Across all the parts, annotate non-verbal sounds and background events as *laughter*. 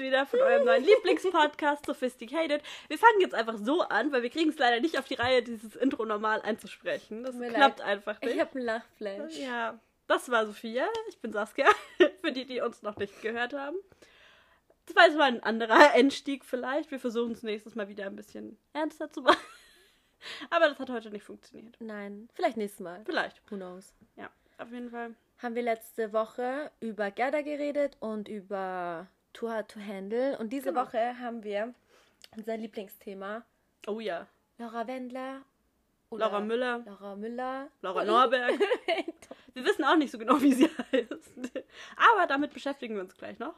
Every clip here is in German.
wieder von eurem neuen Lieblingspodcast Sophisticated. Wir fangen jetzt einfach so an, weil wir kriegen es leider nicht auf die Reihe, dieses Intro normal einzusprechen. Das klappt leid. einfach nicht. Ich habe einen Lachflash. Ja, das war Sophia. Ich bin Saskia, *laughs* für die, die uns noch nicht gehört haben. Das war jetzt mal ein anderer *laughs* Einstieg vielleicht. Wir versuchen es nächstes Mal wieder ein bisschen ernster zu machen. *laughs* Aber das hat heute nicht funktioniert. Nein, vielleicht nächstes Mal. Vielleicht. Who knows. Ja, auf jeden Fall. Haben wir letzte Woche über Gerda geredet und über Too Hard to Handle. Und diese genau. Woche haben wir unser Lieblingsthema. Oh ja. Laura Wendler. Laura Müller. Laura Müller. Laura *laughs* Norberg. *laughs* wir wissen auch nicht so genau, wie sie heißt. Aber damit beschäftigen wir uns gleich noch.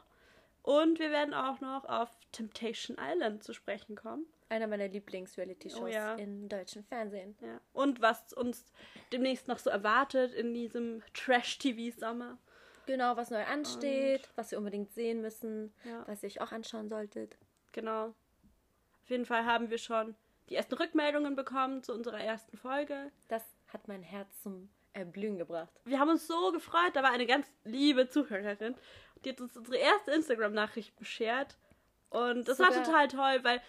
Und wir werden auch noch auf Temptation Island zu sprechen kommen. Einer meiner Lieblings-Reality-Shows oh, ja. im deutschen Fernsehen. Ja. Und was uns demnächst noch so erwartet in diesem Trash-TV-Sommer. Genau, was neu ansteht, Und was ihr unbedingt sehen müssen, ja. was ihr euch auch anschauen solltet. Genau. Auf jeden Fall haben wir schon die ersten Rückmeldungen bekommen zu unserer ersten Folge. Das hat mein Herz zum Erblühen gebracht. Wir haben uns so gefreut. Da war eine ganz liebe Zuhörerin. Die hat uns unsere erste Instagram-Nachricht beschert. Und das Sogar war total toll, weil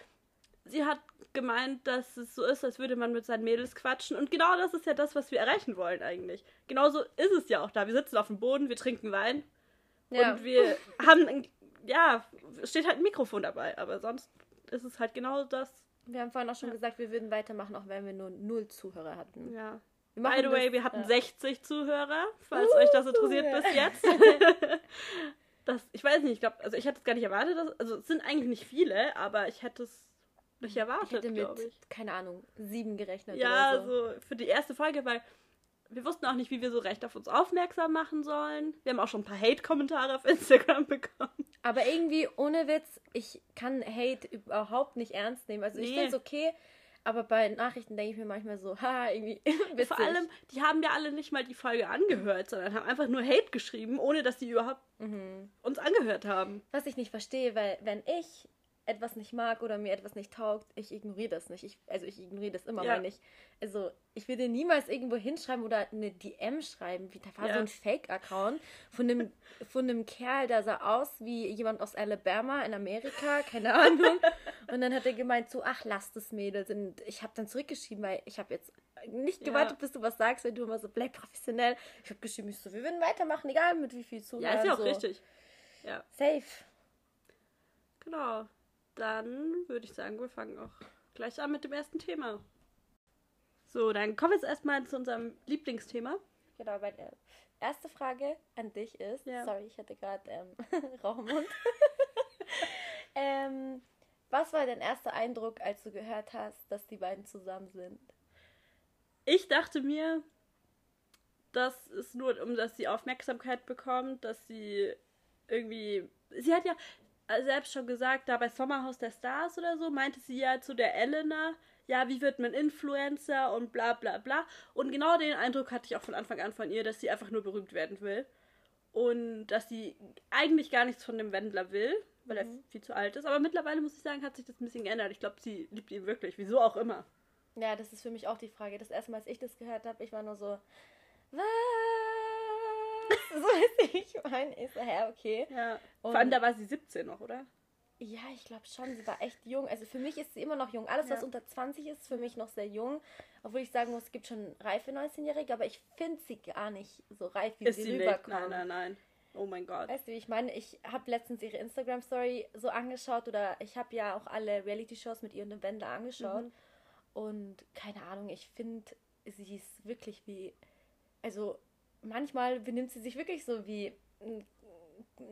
sie hat gemeint, dass es so ist, als würde man mit seinen Mädels quatschen. Und genau das ist ja das, was wir erreichen wollen eigentlich. Genauso ist es ja auch da. Wir sitzen auf dem Boden, wir trinken Wein. Ja. Und wir haben, ja, steht halt ein Mikrofon dabei. Aber sonst ist es halt genau das. Wir haben vorhin auch schon ja. gesagt, wir würden weitermachen, auch wenn wir nur null Zuhörer hatten. Ja. By the way, wir hatten ja. 60 Zuhörer, falls uh, euch das interessiert uh, bis jetzt. *laughs* das, ich weiß nicht, ich glaube, also ich hätte es gar nicht erwartet. Dass, also es sind eigentlich nicht viele, aber ich hätte es nicht erwartet, ich mit, ich. keine Ahnung, sieben gerechnet. Ja, so. so für die erste Folge, weil wir wussten auch nicht, wie wir so recht auf uns aufmerksam machen sollen. Wir haben auch schon ein paar Hate-Kommentare auf *laughs* Instagram bekommen. Aber irgendwie, ohne Witz, ich kann Hate überhaupt nicht ernst nehmen. Also ich nee. finde es okay, aber bei Nachrichten denke ich mir manchmal so, *laughs* ha, irgendwie *laughs* witzig. Vor allem, die haben ja alle nicht mal die Folge angehört, sondern haben einfach nur Hate geschrieben, ohne dass die überhaupt mhm. uns angehört haben. Was ich nicht verstehe, weil wenn ich etwas nicht mag oder mir etwas nicht taugt, ich ignoriere das nicht. Ich, also ich ignoriere das immer, ja. wenn ich. Also ich würde niemals irgendwo hinschreiben oder eine DM schreiben. Wie, da war ja. so ein Fake-Account von einem, von einem Kerl, der sah aus wie jemand aus Alabama in Amerika, keine *laughs* Ahnung. Und dann hat er gemeint so, ach, lass das Mädels. Und ich habe dann zurückgeschrieben, weil ich habe jetzt nicht gewartet, ja. bis du was sagst, wenn du immer so bleib professionell. Ich habe geschrieben, ich so, wir würden weitermachen, egal mit wie viel Zuhören. Ja, ist ja auch so. richtig. Ja. Safe. Genau dann würde ich sagen, wir fangen auch gleich an mit dem ersten Thema. So, dann kommen wir jetzt erstmal zu unserem Lieblingsthema. Genau, meine erste Frage an dich ist, ja. sorry, ich hatte gerade ähm, *laughs* Rauchmund. *laughs* ähm, was war dein erster Eindruck, als du gehört hast, dass die beiden zusammen sind? Ich dachte mir, dass es nur um dass sie Aufmerksamkeit bekommt, dass sie irgendwie. Sie hat ja, selbst schon gesagt, da bei Sommerhaus der Stars oder so, meinte sie ja zu der Elena, ja, wie wird man Influencer und bla bla bla. Und genau den Eindruck hatte ich auch von Anfang an von ihr, dass sie einfach nur berühmt werden will. Und dass sie eigentlich gar nichts von dem Wendler will, weil mhm. er viel zu alt ist. Aber mittlerweile muss ich sagen, hat sich das ein bisschen geändert. Ich glaube, sie liebt ihn wirklich. Wieso auch immer. Ja, das ist für mich auch die Frage. Das erste Mal, als ich das gehört habe, ich war nur so, was? *laughs* so weiß ich meine. Ich so, hä, okay. Ja. Und Vor allem, da war sie 17 noch, oder? Ja, ich glaube schon. Sie war echt jung. Also für mich ist sie immer noch jung. Alles, ja. was unter 20 ist, für mich noch sehr jung. Obwohl ich sagen muss, es gibt schon reife 19-Jährige, aber ich finde sie gar nicht so reif, wie ist sie, sie rüberkommt. Nein, nein, nein. Oh mein Gott. Weißt du, wie ich meine? Ich habe letztens ihre Instagram-Story so angeschaut oder ich habe ja auch alle Reality-Shows mit ihr und dem Wendler angeschaut. Mhm. Und keine Ahnung, ich finde, sie ist wirklich wie. Also manchmal benimmt sie sich wirklich so wie ein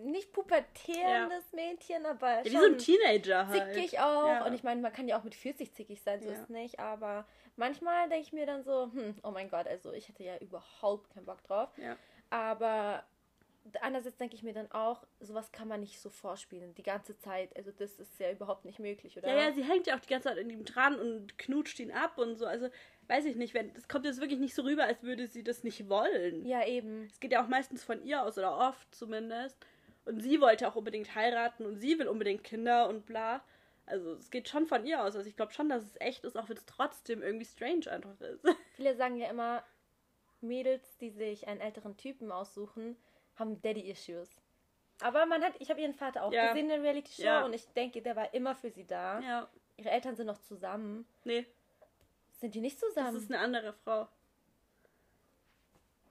nicht pubertierendes ja. Mädchen, aber ja, wie so ein Teenager halt. Zickig auch. Ja. Und ich meine, man kann ja auch mit 40 zickig sein, so ja. ist nicht. Aber manchmal denke ich mir dann so, hm, oh mein Gott, also ich hätte ja überhaupt keinen Bock drauf. Aber andererseits denke ich mir dann auch, sowas kann man nicht so vorspielen, die ganze Zeit. Also das ist ja überhaupt nicht möglich, oder? Ja, ja, sie hängt ja auch die ganze Zeit in ihm dran und knutscht ihn ab und so. Also weiß ich nicht, wenn das kommt jetzt wirklich nicht so rüber, als würde sie das nicht wollen. Ja, eben. Es geht ja auch meistens von ihr aus oder oft zumindest. Und sie wollte auch unbedingt heiraten und sie will unbedingt Kinder und bla. Also es geht schon von ihr aus. Also ich glaube schon, dass es echt ist, auch wenn es trotzdem irgendwie strange einfach ist. *laughs* Viele sagen ja immer, Mädels, die sich einen älteren Typen aussuchen, haben Daddy-Issues. Aber man hat, ich habe ihren Vater auch ja. gesehen in der Reality Show ja. und ich denke, der war immer für sie da. Ja. Ihre Eltern sind noch zusammen. Nee. Sind die nicht zusammen? Das ist eine andere Frau.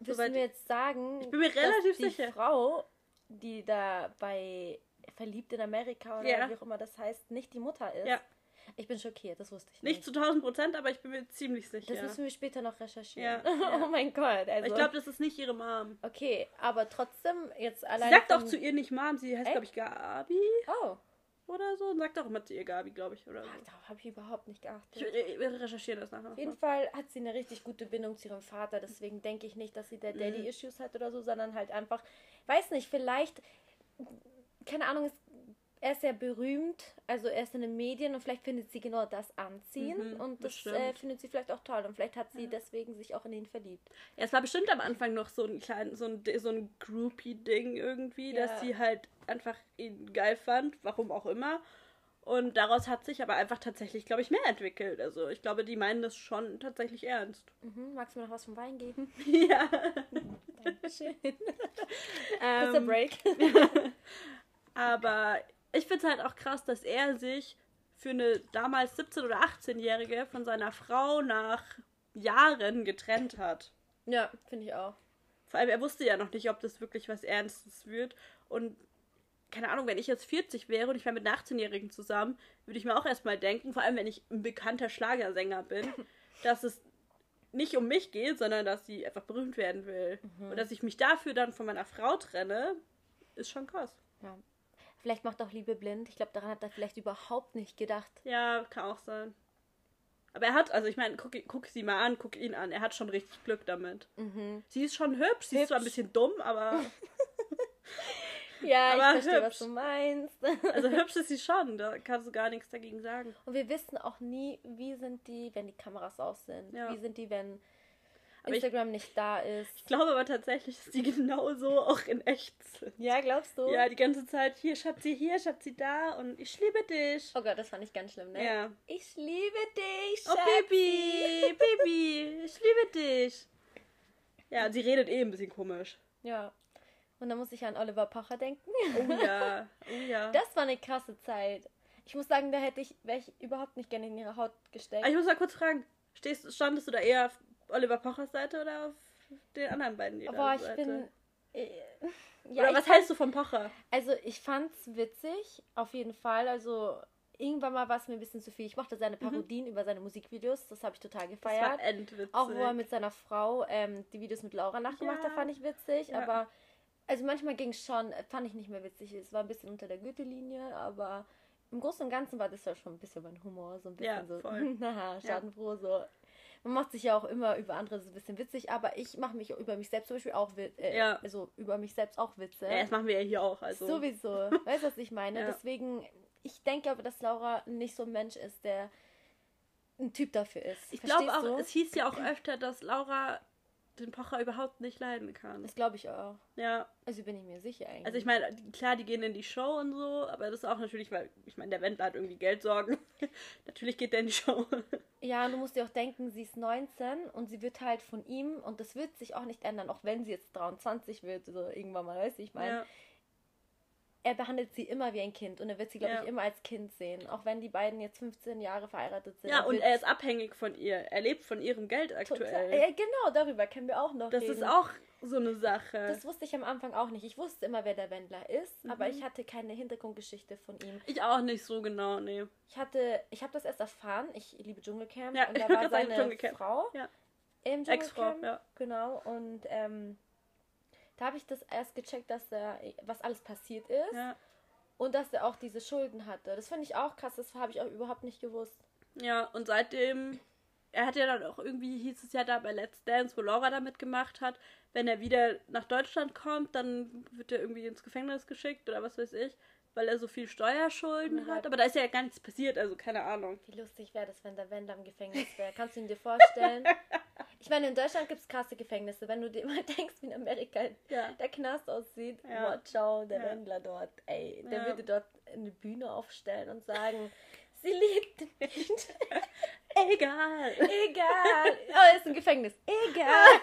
Soweit wir jetzt sagen, ich bin mir relativ die sicher. Frau, die da bei Verliebt in Amerika oder ja. wie auch immer das heißt, nicht die Mutter ist. Ja. Ich bin schockiert, das wusste ich nicht. Nicht zu 1000 Prozent, aber ich bin mir ziemlich sicher. Das müssen wir später noch recherchieren. Ja. *laughs* oh mein Gott. Also. Ich glaube, das ist nicht ihre Mom. Okay, aber trotzdem jetzt allein. Sie sagt auch zu ihr nicht Mom, sie heißt, glaube ich, Gabi. Oh. Oder so. Und sagt auch immer zu ihr Gabi, glaube ich. Oder so. Darauf habe ich überhaupt nicht geachtet. Ich, ich, ich recherchiere das nachher. Auf jeden Fall hat sie eine richtig gute Bindung zu ihrem Vater. Deswegen denke ich nicht, dass sie der mhm. Daddy-Issues hat oder so, sondern halt einfach, weiß nicht, vielleicht, keine Ahnung, es er ist sehr berühmt, also er ist in den Medien und vielleicht findet sie genau das anziehend mhm, und das äh, findet sie vielleicht auch toll und vielleicht hat sie ja. deswegen sich auch in ihn verliebt. Ja, es war bestimmt am Anfang noch so ein klein, so ein, so ein Groupie-Ding irgendwie, ja. dass sie halt einfach ihn geil fand, warum auch immer. Und daraus hat sich aber einfach tatsächlich, glaube ich, mehr entwickelt. Also ich glaube, die meinen das schon tatsächlich ernst. Mhm. Magst du mir noch was vom Wein geben? *laughs* ja. Dankeschön. *laughs* ähm, Break. *laughs* aber ich finde es halt auch krass, dass er sich für eine damals 17- oder 18-Jährige von seiner Frau nach Jahren getrennt hat. Ja, finde ich auch. Vor allem, er wusste ja noch nicht, ob das wirklich was Ernstes wird. Und keine Ahnung, wenn ich jetzt 40 wäre und ich wäre mit einer 18-Jährigen zusammen, würde ich mir auch erstmal denken, vor allem wenn ich ein bekannter Schlagersänger bin, *laughs* dass es nicht um mich geht, sondern dass sie einfach berühmt werden will. Mhm. Und dass ich mich dafür dann von meiner Frau trenne, ist schon krass. Ja. Vielleicht macht auch Liebe blind. Ich glaube, daran hat er vielleicht überhaupt nicht gedacht. Ja, kann auch sein. Aber er hat, also ich meine, guck, guck, sie mal an, guck ihn an. Er hat schon richtig Glück damit. Mhm. Sie ist schon hübsch, sie hübsch. ist zwar ein bisschen dumm, aber. *laughs* ja, aber ich verstehe, hübsch. was du meinst. *laughs* also hübsch ist sie schon, da kannst du gar nichts dagegen sagen. Und wir wissen auch nie, wie sind die, wenn die Kameras aus sind. Ja. Wie sind die, wenn aber Instagram ich, nicht da ist. Ich glaube aber tatsächlich, dass die genauso auch in echt sind. Ja, glaubst du? Ja, die ganze Zeit, hier Schatzi, hier Schatzi, da und ich liebe dich. Oh Gott, das fand ich ganz schlimm, ne? Ja. Ich liebe dich, Schatzi. Oh, Baby, Baby, ich liebe dich. Ja, und sie redet eh ein bisschen komisch. Ja. Und dann muss ich an Oliver Pocher denken. Oh ja, *laughs* oh ja. Das war eine krasse Zeit. Ich muss sagen, da hätte ich, wäre ich überhaupt nicht gerne in ihre Haut gesteckt. Aber ich muss mal kurz fragen, stehst, standest du da eher Oliver Pochers Seite oder auf den anderen beiden Liedern? Boah, ich Seite? bin. Äh, ja, oder was hältst du von Pocher? Also ich fand's witzig, auf jeden Fall. Also irgendwann mal war es mir ein bisschen zu viel. Ich mochte seine mhm. Parodien mhm. über seine Musikvideos, das habe ich total gefeiert. Das war endwitzig. Auch wo er mit seiner Frau ähm, die Videos mit Laura nachgemacht ja. hat, fand ich witzig. Ja. Aber also manchmal ging es schon, fand ich nicht mehr witzig. Es war ein bisschen unter der Gürtellinie, aber im Großen und Ganzen war das ja schon ein bisschen mein Humor, so ein bisschen *laughs* ja, so, naja, schadenfroh, so man macht sich ja auch immer über andere so ein bisschen witzig, aber ich mache mich über mich selbst zum Beispiel auch äh, ja. also über mich selbst auch Witze. Ja, das machen wir ja hier auch. Also. Sowieso. *laughs* weißt du, was ich meine? Ja. Deswegen, ich denke aber, dass Laura nicht so ein Mensch ist, der ein Typ dafür ist. Ich glaube auch, du? es hieß ja auch öfter, dass Laura den Pocher überhaupt nicht leiden kann. Das glaube ich auch. Ja. Also bin ich mir sicher eigentlich. Also ich meine, klar, die gehen in die Show und so, aber das ist auch natürlich, weil, ich meine, der Wendler hat irgendwie Geldsorgen. *laughs* natürlich geht der in die Show. *laughs* ja, und du musst dir auch denken, sie ist 19 und sie wird halt von ihm, und das wird sich auch nicht ändern, auch wenn sie jetzt 23 wird, so irgendwann mal, weißt du, ich meine. Ja er behandelt sie immer wie ein Kind und er wird sie, glaube ja. ich, immer als Kind sehen. Auch wenn die beiden jetzt 15 Jahre verheiratet sind. Ja, und er ist abhängig von ihr. Er lebt von ihrem Geld aktuell. Ja, genau, darüber können wir auch noch das reden. Das ist auch so eine Sache. Das wusste ich am Anfang auch nicht. Ich wusste immer, wer der Wendler ist, mhm. aber ich hatte keine Hintergrundgeschichte von ihm. Ich auch nicht so genau, nee. Ich hatte, ich habe das erst erfahren. Ich liebe Dschungelcamp ja, und *laughs* da war seine Frau ja. im Dschungelcamp. Ja. Genau, und ähm, da habe ich das erst gecheckt, dass er, was alles passiert ist. Ja. Und dass er auch diese Schulden hatte. Das finde ich auch krass, das habe ich auch überhaupt nicht gewusst. Ja, und seitdem, er hat ja dann auch irgendwie, hieß es ja da bei Let's Dance, wo Laura da mitgemacht hat, wenn er wieder nach Deutschland kommt, dann wird er irgendwie ins Gefängnis geschickt oder was weiß ich, weil er so viel Steuerschulden hat. Aber da ist ja gar nichts passiert, also keine Ahnung. Wie lustig wäre das, wenn der Wendler im Gefängnis wäre. Kannst du ihn dir vorstellen? *laughs* Ich meine, in Deutschland gibt es krasse Gefängnisse. Wenn du dir *laughs* mal denkst, wie in Amerika ja. der Knast aussieht, ja. watch out, der ja. Wendler dort, ey, der ja. würde dort eine Bühne aufstellen und sagen, *laughs* sie liebt mich. *laughs* Egal. Egal. Oh, er ist im Gefängnis. Egal.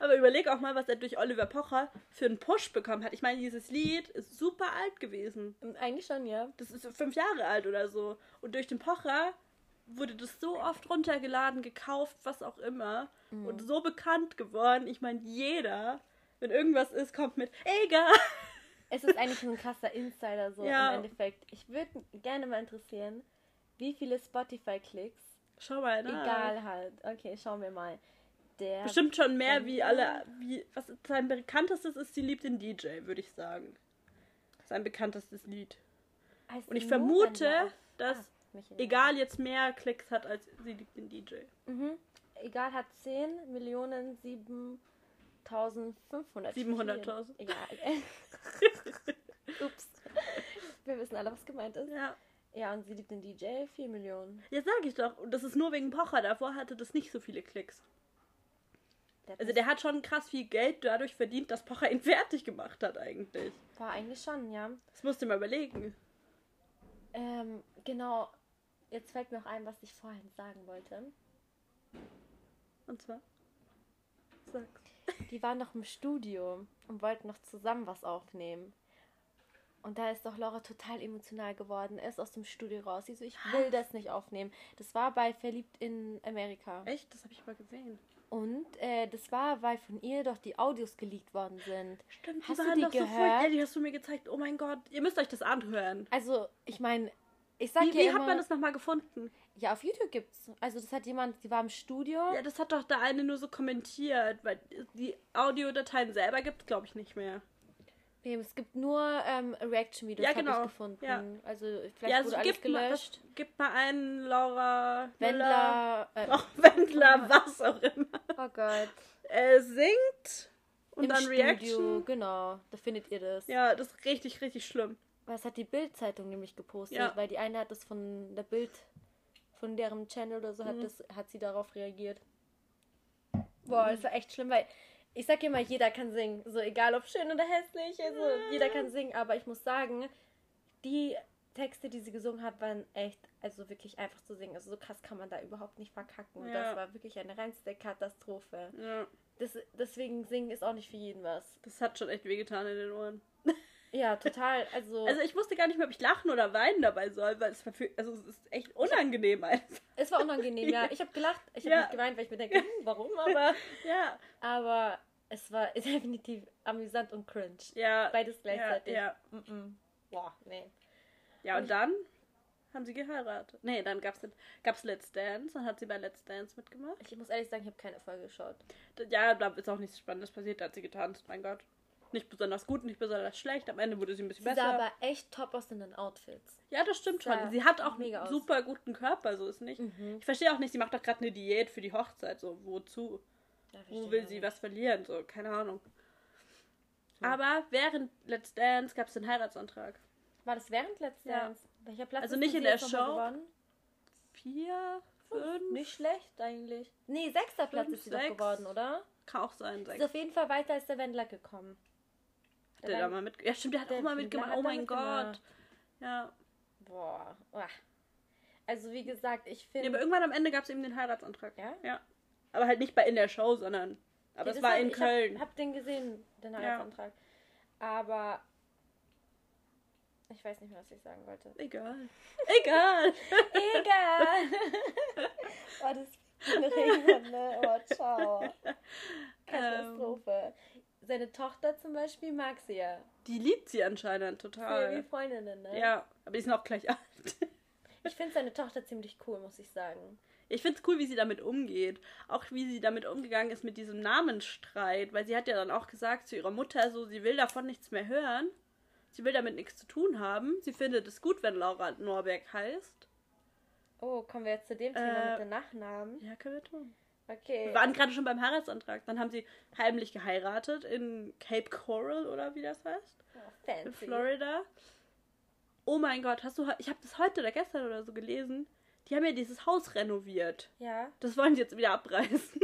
Aber überleg auch mal, was er durch Oliver Pocher für einen Push bekommen hat. Ich meine, dieses Lied ist super alt gewesen. Eigentlich schon, ja. Das ist fünf Jahre alt oder so. Und durch den Pocher wurde das so oft runtergeladen, gekauft, was auch immer. Mhm. Und so bekannt geworden. Ich meine, jeder, wenn irgendwas ist, kommt mit, egal. Es ist eigentlich ein krasser Insider so *laughs* ja. im Endeffekt. Ich würde gerne mal interessieren, wie viele Spotify-Klicks. Schau mal, ne? Egal halt. Okay, schauen wir mal. Der Bestimmt schon mehr wie alle. Wie, was sein bekanntestes ist, sie liebt den DJ, würde ich sagen. Sein bekanntestes Lied. Heißt Und ich vermute, dass ah, egal jetzt mehr Klicks hat als sie liebt den DJ. Mhm. Egal hat 10 Millionen 7500. 700.000. Egal. *laughs* Ups. Wir wissen alle, was gemeint ist. Ja. Ja, und sie liebt den DJ 4 Millionen. Ja, sag ich doch. Und das ist nur wegen Pocher. Davor hatte das nicht so viele Klicks. Der also der hat schon krass viel Geld dadurch verdient, dass Pocher ihn *laughs* fertig gemacht hat eigentlich. War eigentlich schon, ja. Das musst du mal überlegen. Ähm, genau. Jetzt fällt mir auch ein, was ich vorhin sagen wollte. Und zwar? Sag's. Die waren noch im Studio und wollten noch zusammen was aufnehmen. Und da ist doch Laura total emotional geworden. Er ist aus dem Studio raus. Sie so, ich will das nicht aufnehmen. Das war bei Verliebt in Amerika. Echt? Das habe ich mal gesehen. Und äh, das war, weil von ihr doch die Audios geleakt worden sind. Stimmt, hast du die doch gehört? So voll, die hast du mir gezeigt. Oh mein Gott, ihr müsst euch das anhören. Also, ich meine, ich sag Wie, wie immer, hat man das nochmal gefunden? Ja, auf YouTube gibt's. Also das hat jemand, die war im Studio. Ja, das hat doch der eine nur so kommentiert, weil die Audiodateien selber gibt glaube ich, nicht mehr. Nee, es gibt nur ähm, Reaction-Videos, ja, genau. ich gefunden. Ja. Also vielleicht ja, also wurde alles gelöscht. Mal, gib mal einen Laura Wendler. Äh, oh, Wendler, was auch immer. Oh Gott. Er singt und Im dann Studio, Reaction. Genau, da findet ihr das. Ja, das ist richtig, richtig schlimm. Was hat die Bild-Zeitung nämlich gepostet? Ja. Weil die eine hat das von der Bild, von deren Channel oder so, mhm. hat, das, hat sie darauf reagiert. Boah, das war echt schlimm, weil ich sag immer, jeder kann singen. So egal ob schön oder hässlich, also jeder kann singen. Aber ich muss sagen, die Texte, die sie gesungen hat, waren echt, also wirklich einfach zu singen. Also so krass kann man da überhaupt nicht verkacken. Ja. Das war wirklich eine reinste Katastrophe. Ja. Das, deswegen singen ist auch nicht für jeden was. Das hat schon echt wehgetan in den Ohren. *laughs* Ja, total. Also, *laughs* also ich wusste gar nicht mehr, ob ich lachen oder weinen dabei soll, weil es war für, also es ist echt unangenehm einfach. Es war unangenehm, ja. Ich habe gelacht, ich habe ja. nicht geweint, weil ich mir denke, hm, warum, aber *laughs* ja. Aber es war *laughs* definitiv amüsant und cringe. Ja. Beides gleichzeitig. Ja. ja. Mm -mm. Boah, nee. Ja, und dann haben sie geheiratet. Nee, dann gab's, gab's Let's Dance, dann hat sie bei Let's Dance mitgemacht. Ich muss ehrlich sagen, ich habe keine Folge geschaut. Ja, da ist auch nichts Spannendes passiert, da hat sie getanzt, mein Gott. Nicht besonders gut, nicht besonders schlecht. Am Ende wurde sie ein bisschen sie besser. Sie sah aber echt top aus in den Outfits. Ja, das stimmt schon. Sie hat auch einen super guten Körper, so ist nicht. Mhm. Ich verstehe auch nicht, sie macht doch gerade eine Diät für die Hochzeit, so wozu? Ja, Wo will sie was verlieren? So, keine Ahnung. Hm. Aber während Let's Dance gab es den Heiratsantrag. War das während Let's Dance? Ja. Welcher Platz Also nicht in der Show. Vier, fünf. Nicht schlecht eigentlich. Nee, sechster Platz fünf, ist sie sechs. doch geworden, oder? Kann auch sein. Sechs. Ist auf jeden Fall weiter als der Wendler gekommen. Der, der da mal mit. Ja, stimmt, der hat der auch mal mitgemacht. Oh mein Gott. Ja. Boah. Also, wie gesagt, ich finde. Ja, aber irgendwann am Ende gab es eben den Heiratsantrag. Ja? Ja. Aber halt nicht bei in der Show, sondern. Aber es war halt, in Köln. Ich hab, hab den gesehen, den Heiratsantrag. Ja. Aber. Ich weiß nicht mehr, was ich sagen wollte. Egal. *laughs* Egal. Egal. *laughs* oh, das Regen, ne? Oh, ciao. *laughs* Katastrophe. Ähm, seine Tochter zum Beispiel mag sie ja. Die liebt sie anscheinend total. Ja, wie Freundinnen, ne? Ja, aber die sind auch gleich alt. *laughs* ich finde seine Tochter ziemlich cool, muss ich sagen. Ich finde es cool, wie sie damit umgeht. Auch wie sie damit umgegangen ist mit diesem Namensstreit. Weil sie hat ja dann auch gesagt zu ihrer Mutter, so, sie will davon nichts mehr hören. Sie will damit nichts zu tun haben. Sie findet es gut, wenn Laura Norberg heißt. Oh, kommen wir jetzt zu dem Thema äh, mit den Nachnamen? Ja, können wir tun. Okay. Wir waren gerade schon beim Heiratsantrag. Dann haben sie heimlich geheiratet in Cape Coral oder wie das heißt. Oh, fancy. In Florida. Oh mein Gott, hast du ich habe das heute oder gestern oder so gelesen. Die haben ja dieses Haus renoviert. Ja. Das wollen sie jetzt wieder abreißen.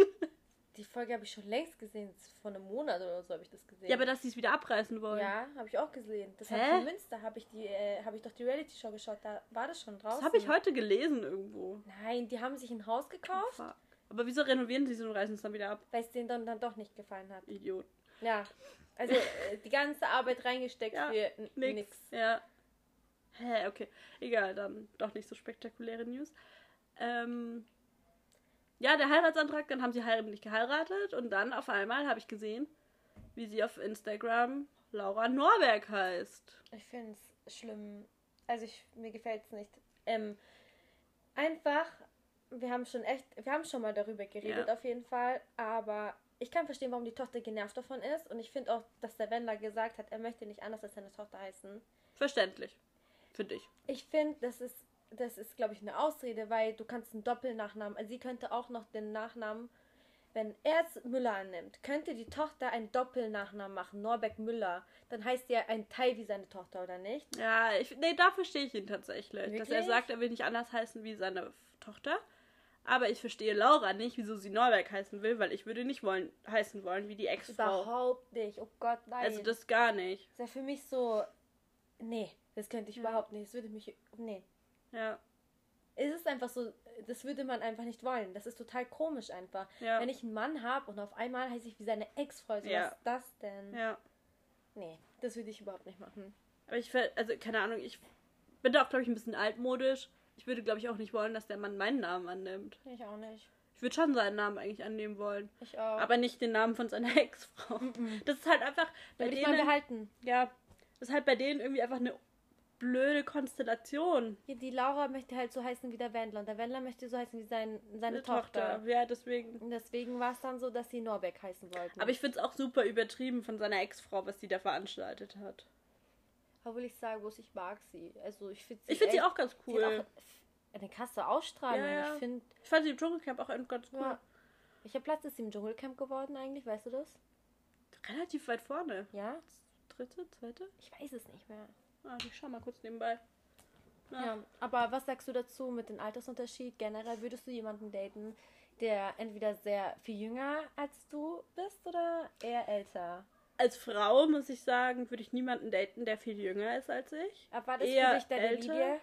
Die Folge habe ich schon längst gesehen. Vor einem Monat oder so habe ich das gesehen. Ja, aber dass sie es wieder abreißen wollen. Ja, habe ich auch gesehen. Das Hä? in Münster habe ich die, äh, habe ich doch die Reality Show geschaut. Da war das schon draußen. Das habe ich heute gelesen irgendwo. Nein, die haben sich ein Haus gekauft. Aber wieso renovieren sie so und reißen es dann wieder ab? Weil es denen dann, dann doch nicht gefallen hat. Idiot. Ja. Also äh, die ganze Arbeit reingesteckt Ja, für Nix. nix. Ja. Hä, okay. Egal, dann doch nicht so spektakuläre News. Ähm, ja, der Heiratsantrag, dann haben sie heimlich geheiratet und dann auf einmal habe ich gesehen, wie sie auf Instagram Laura Norberg heißt. Ich finde es schlimm. Also ich, mir gefällt es nicht. Ähm, einfach, wir haben schon echt, wir haben schon mal darüber geredet Ja. auf jeden Fall, aber ich kann verstehen, warum die Tochter genervt davon ist und ich finde auch, dass der Wendler gesagt hat, er möchte nicht anders als seine Tochter heißen. Verständlich. Finde ich. Ich finde, das ist, das ist, glaube ich, eine Ausrede, weil du kannst einen Doppelnachnamen, also sie könnte auch noch den Nachnamen, wenn er jetzt Müller annimmt, könnte die Tochter einen Doppelnachnamen machen, Norbeck Müller, dann heißt ja ein Teil wie seine Tochter, oder nicht? Ja, ich, nee, da verstehe ich ihn tatsächlich. Dass er Wirklich? sagt, er will nicht anders heißen wie seine Tochter. Aber ich verstehe Laura nicht, wieso sie Norberg heißen will, weil ich würde nicht wollen, heißen wollen wie die Ex-Frau. Überhaupt nicht, oh Gott, nein. Also das gar nicht. ist ja für mich so, nee, das könnte ich Ja. überhaupt nicht, das würde mich, nee. Ja. Es ist einfach so, das würde man einfach nicht wollen. Das ist total komisch einfach. Ja. Wenn ich einen Mann habe und auf einmal heiße ich wie seine Ex-Frau, so Ja. was ist das denn? Ja. Nee, das würde ich überhaupt nicht machen. Aber ich, also keine Ahnung, ich bin da auch, glaube ich, ein bisschen altmodisch. Ich würde, glaube ich, auch nicht wollen, dass der Mann meinen Namen annimmt. Ich auch nicht. Ich würde schon seinen Namen eigentlich annehmen wollen. Ich auch. Aber nicht den Namen von seiner *laughs* Ex-Frau. Das ist halt einfach bei würde ich mal denen, behalten. ja, das ist halt bei denen irgendwie einfach eine blöde Konstellation. Ja, die Laura möchte halt so heißen wie der Wendler und der Wendler möchte so heißen wie sein, seine Eine Tochter. Ja, deswegen. Und deswegen war es dann so, dass sie Norbeck heißen wollten. Aber ich finde es auch super übertrieben von seiner Ex-Frau, was sie da veranstaltet hat. Will ich sagen, bloß ich mag sie. Also ich finde Ich finde sie auch ganz sie cool. auch eine krasse Ausstrahlung. Ja, ja. Ich finde, Ich fand sie im Dschungelcamp auch ganz cool. ja. Ich habe Platz ist sie im Dschungelcamp geworden eigentlich, weißt du das? Relativ weit vorne. Ja? Dritte, zweite? Ich weiß es nicht mehr. Ah, ich schau mal kurz nebenbei. Ja. Ja, aber was sagst du dazu mit dem Altersunterschied? Generell würdest du jemanden daten, der entweder sehr viel jünger als du bist oder eher älter? Als Frau, muss ich sagen, würde ich niemanden daten, der viel jünger ist als ich. Aber war das Eher für dich deine älter? Linie?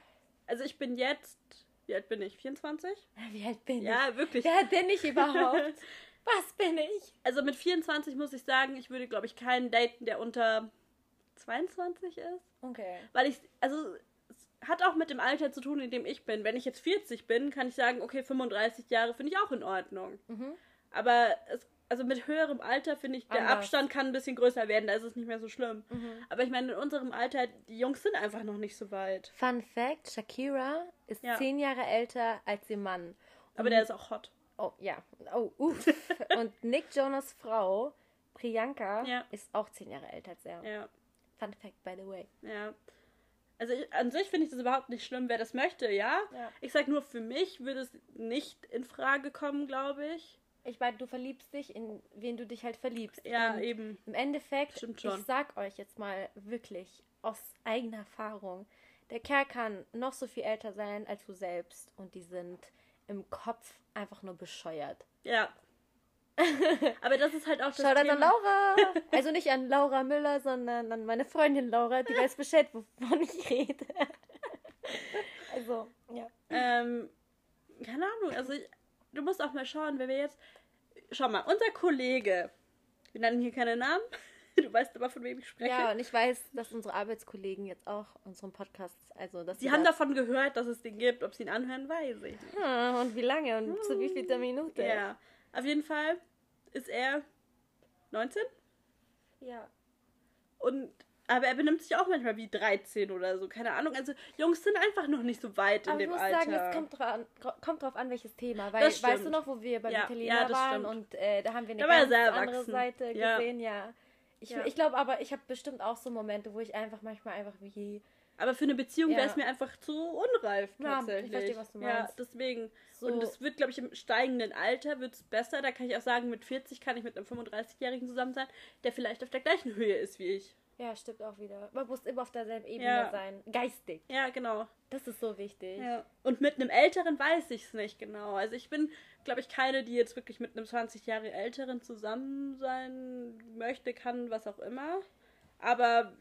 Also ich bin jetzt, wie alt bin ich? 24? Wie alt bin ich? Ja, wirklich. Wer bin ich überhaupt? *laughs* was bin ich? Also mit 24 muss ich sagen, ich würde, glaube ich, keinen daten, der unter 22 ist. Okay. Weil ich, also es hat auch mit dem Alter zu tun, in dem ich bin. Wenn ich jetzt 40 bin, kann ich sagen, okay, 35 Jahre finde ich auch in Ordnung. Mhm. Aber es, also mit höherem Alter finde ich, der Anders. Abstand kann ein bisschen größer werden, da ist es nicht mehr so schlimm. Mhm. Aber ich meine, in unserem Alter, die Jungs sind einfach noch nicht so weit. Fun Fact: Shakira ist Ja. zehn Jahre älter als ihr Mann. Aber der ist auch hot. Oh, ja. Oh, uff. *laughs* Und Nick Jonas Frau, Priyanka, Ja. ist auch zehn Jahre älter als er. Ja, Fun Fact, by the way. ja. Also ich, an sich finde ich das überhaupt nicht schlimm, wer das möchte, ja. Ja. Ich sag nur, für mich würde es nicht in Frage kommen, glaube ich. Ich meine, du verliebst dich in wen du dich halt verliebst. Ja, Und eben. Im Endeffekt, Stimmt ich sag euch jetzt mal wirklich aus eigener Erfahrung, der Kerl kann noch so viel älter sein als du selbst und die sind im Kopf einfach nur bescheuert. Ja. *laughs* Aber das ist halt auch das Schau an Thema. Laura! *laughs* Also nicht an Laura Müller, sondern an meine Freundin Laura, die weiß Bescheid, wovon ich rede. *laughs* Also, ja. Ähm, keine Ahnung, also ich, du musst auch mal schauen, wenn wir jetzt. Schau mal, unser Kollege, wir nennen hier keine Namen, *laughs* du weißt aber, von wem ich spreche. Ja, und ich weiß, dass unsere Arbeitskollegen jetzt auch unseren Podcast, also dass Sie haben das- davon gehört, dass es den gibt, ob sie ihn anhören, weiß ich. Hm, und wie lange und zu wie viel der Minute? Ja, auf jeden Fall ist er 19 Ja. und aber er benimmt sich auch manchmal wie 13 oder so, keine Ahnung. Also Jungs sind einfach noch nicht so weit in Aber ich dem muss Alter. sagen, es kommt, kommt drauf an, welches Thema. Weil, weißt du noch, wo wir beim Ja, Italiener ja, waren stimmt. und äh, da haben wir eine Da ganz andere erwachsen. Seite Ja. gesehen, ja. Ich, Ja. ich glaube aber, ich habe bestimmt auch so Momente, wo ich einfach manchmal einfach wie Aber für eine Beziehung Ja. wäre es mir einfach zu unreif Ja, ich tatsächlich. verstehe, was du Ja, meinst. deswegen. so. Und es wird, glaube ich, im steigenden Alter wird es besser. Da kann ich auch sagen, mit 40 kann ich mit einem 35-Jährigen zusammen sein, der vielleicht auf der gleichen Höhe ist wie ich. Ja, stimmt auch wieder. Man muss immer auf derselben Ebene Ja. sein. Geistig. Ja, genau. Das ist so wichtig. Ja. Und mit einem Älteren weiß ich es nicht genau. Also ich bin, glaube ich, keine, die jetzt wirklich mit einem 20 Jahre Älteren zusammen sein möchte, kann, was auch immer. Aber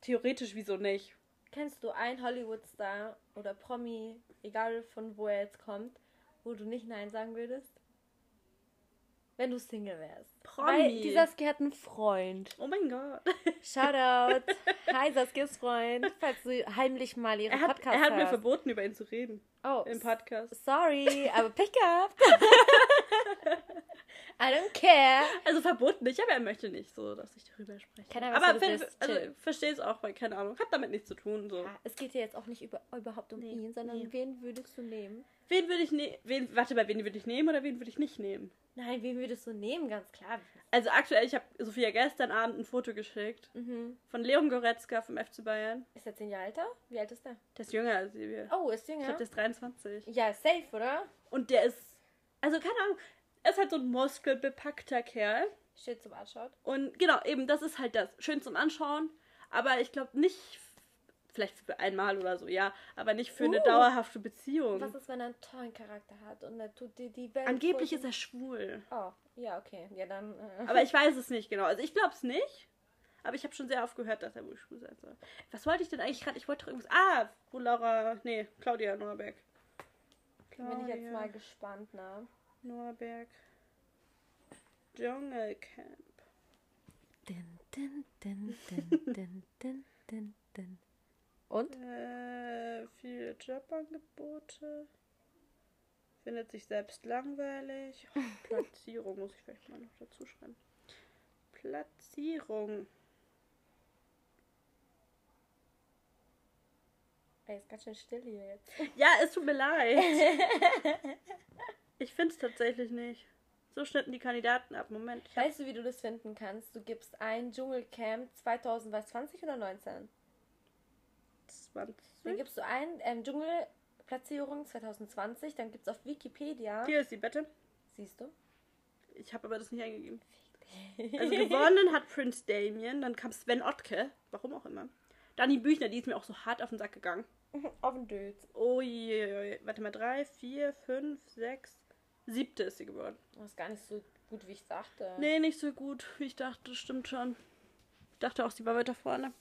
theoretisch wieso nicht? Kennst du einen Hollywood-Star oder Promi, egal von wo er jetzt kommt, wo du nicht Nein sagen würdest? wenn du Single wärst. Promi. Weil die Saskia hat einen Freund. Oh mein Gott. *laughs* Shoutout. *laughs* Hi Saskias Freund, falls du heimlich mal ihre Er hat, Podcast er hat mir verboten, über ihn zu reden. Oh, Im Podcast. sorry, aber pick up. *laughs* *laughs* I don't care. Also verboten nicht, aber er möchte nicht so, dass ich darüber spreche. Keine Ahnung, aber bist. also, verstehe es auch, weil keine Ahnung, hat damit nichts zu tun. So. Ja, es geht ja jetzt auch nicht über, überhaupt um Nee, ihn, sondern nee. wen würdest du nehmen? Wen würde ich nehmen? Warte mal, wen würde ich nehmen oder wen würde ich nicht nehmen? Nein, wen würdest du nehmen? Ganz klar. Also aktuell, ich habe Sophia gestern Abend ein Foto geschickt Mhm. von Leon Goretzka vom FC Bayern. Ist er zehn Jahre älter? Wie alt ist der? Der ist jünger als wir. Oh, ist Ich jünger. glaube, der ist 23. ja, safe, oder? Und der ist, also keine Ahnung, er ist halt so ein muskelbepackter Kerl. Steht zum Anschauen. Und genau, eben, das ist halt das. Schön zum Anschauen. Aber ich glaube nicht, vielleicht für einmal oder so, ja. Aber nicht für eine Uh. dauerhafte Beziehung. Was ist, wenn er einen tollen Charakter hat und er tut dir die Welt. Angeblich ist er schwul. Oh, ja, okay. Ja, dann. Äh. Aber ich weiß es nicht genau. Also ich glaube es nicht. Aber ich habe schon sehr oft gehört, dass er wohl schwul sein soll. Was wollte ich denn eigentlich gerade? Ich wollte doch irgendwas. Ah, wo Laura. Nee, Claudia Norberg. bin ich jetzt mal gespannt, ne? Norberg. Dschungelcamp. Din, din, din, din, *laughs* din, din, din, din. Und? Äh, viele Jobangebote. Findet sich selbst langweilig. Oh, *laughs* Platzierung muss ich vielleicht mal noch dazu schreiben. Platzierung. Ey, ist ganz schön still hier jetzt. Ja, es tut mir leid. Ich finde es tatsächlich nicht. So schnitten die Kandidaten ab. Moment. Weißt du, wie du das finden kannst? Du gibst ein Dschungelcamp 2020 oder 19? 20. Dann gibst du ein ähm, Dschungelplatzierung 2020, dann gibt's auf Wikipedia. Hier ist die Wette. Siehst du? Ich habe aber das nicht eingegeben. *laughs* Also gewonnen hat Prince Damien, dann kam Sven Ottke, warum auch immer. Dani Büchner, die ist mir auch so hart auf den Sack gegangen. *laughs* Auf den Dötz. Oh je, warte mal, drei, vier, fünf, sechs, siebte ist sie geworden. Das ist gar nicht so gut, wie ich dachte. Nee, nicht so gut, wie ich dachte, das stimmt schon. Ich dachte auch, sie war weiter vorne.